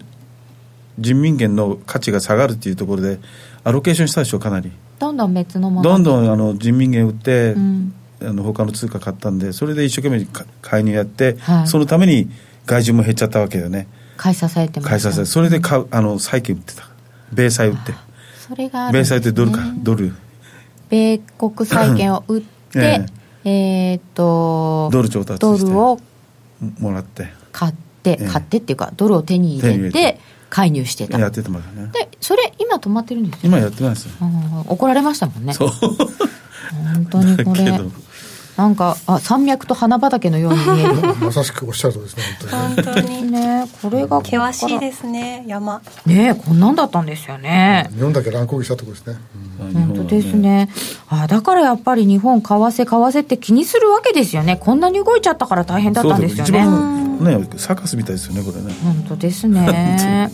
Speaker 2: 人民元の価値が下がるっていうところでアロケーションしたでしょかなり。
Speaker 1: どんどん別のもの。
Speaker 2: どんどんあの人民元売って、
Speaker 1: うん。
Speaker 2: あの他の通貨買ったんでそれで一生懸命か介入やって、
Speaker 1: はい。
Speaker 2: そのために外需も減っちゃったわけよね。
Speaker 1: 買い支えてます
Speaker 2: 買い支えそれで買うあの債券売ってた。米債売って。
Speaker 1: それがね。
Speaker 2: 米債ってドルかドル。
Speaker 1: 米国債券を売ってえっと
Speaker 2: ドル調達
Speaker 1: ドルを
Speaker 2: もらって
Speaker 1: 買って、
Speaker 2: ええ
Speaker 1: 買ってっていうかドルを手に入れて
Speaker 2: て。
Speaker 1: 介入してた。
Speaker 2: やっててますよね。
Speaker 1: でそれ今止まってるんですよ
Speaker 2: 今やってます
Speaker 1: うん怒られましたもんね。
Speaker 2: そう。
Speaker 1: 本当にこれ。
Speaker 2: だけど
Speaker 1: なんかあ山脈と花畑のように見える。
Speaker 3: まさしくおっしゃるとですね本当に。ね
Speaker 4: 本当に
Speaker 1: ねこれが
Speaker 4: 険しい
Speaker 1: す
Speaker 4: ですね山。
Speaker 1: ねこんなんだったんですよね。
Speaker 3: 日本だけ乱高下したところですね、
Speaker 1: 本当ですね。あだからやっぱり日本為替為替って気にするわけですよね。こんなに動いちゃったから大変だったんですよ
Speaker 2: 一
Speaker 1: ね。
Speaker 2: 番ねサーカスみたいですよねこれね。
Speaker 1: 本当ですね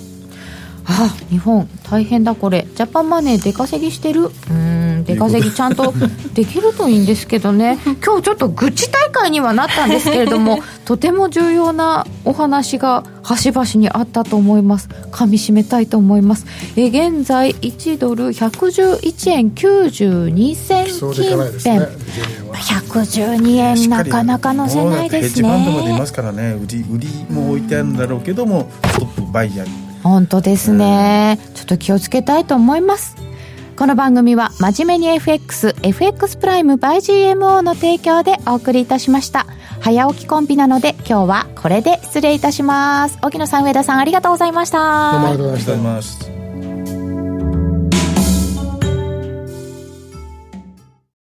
Speaker 1: あ日本大変だこれ。ジャパンマネー出稼ぎしてる？うん出稼ぎちゃんと できるといいんですけどね。今日ちょっと愚痴大会にはなったんですけれども とても重要なお話が端々にあったと思います。噛み締めたいと思います。え現在1ドル111円92銭近
Speaker 3: ね
Speaker 1: 辺。
Speaker 3: 12円は
Speaker 1: 112円なかなか乗せないです
Speaker 2: もうヘッジファンドまでい
Speaker 1: ね
Speaker 2: ますからね。売り売りも置いてあるんだろうけどもトップバイヤー
Speaker 1: 本当ですね、ちょっと気をつけたいと思います。この番組は真面目に FXFX プライム by GMO の提供でお送りいたしました。早起きコンビなので今日はこれで失礼いたします。沖野さん上田さんありがとうございました。
Speaker 3: どうもありがとうございました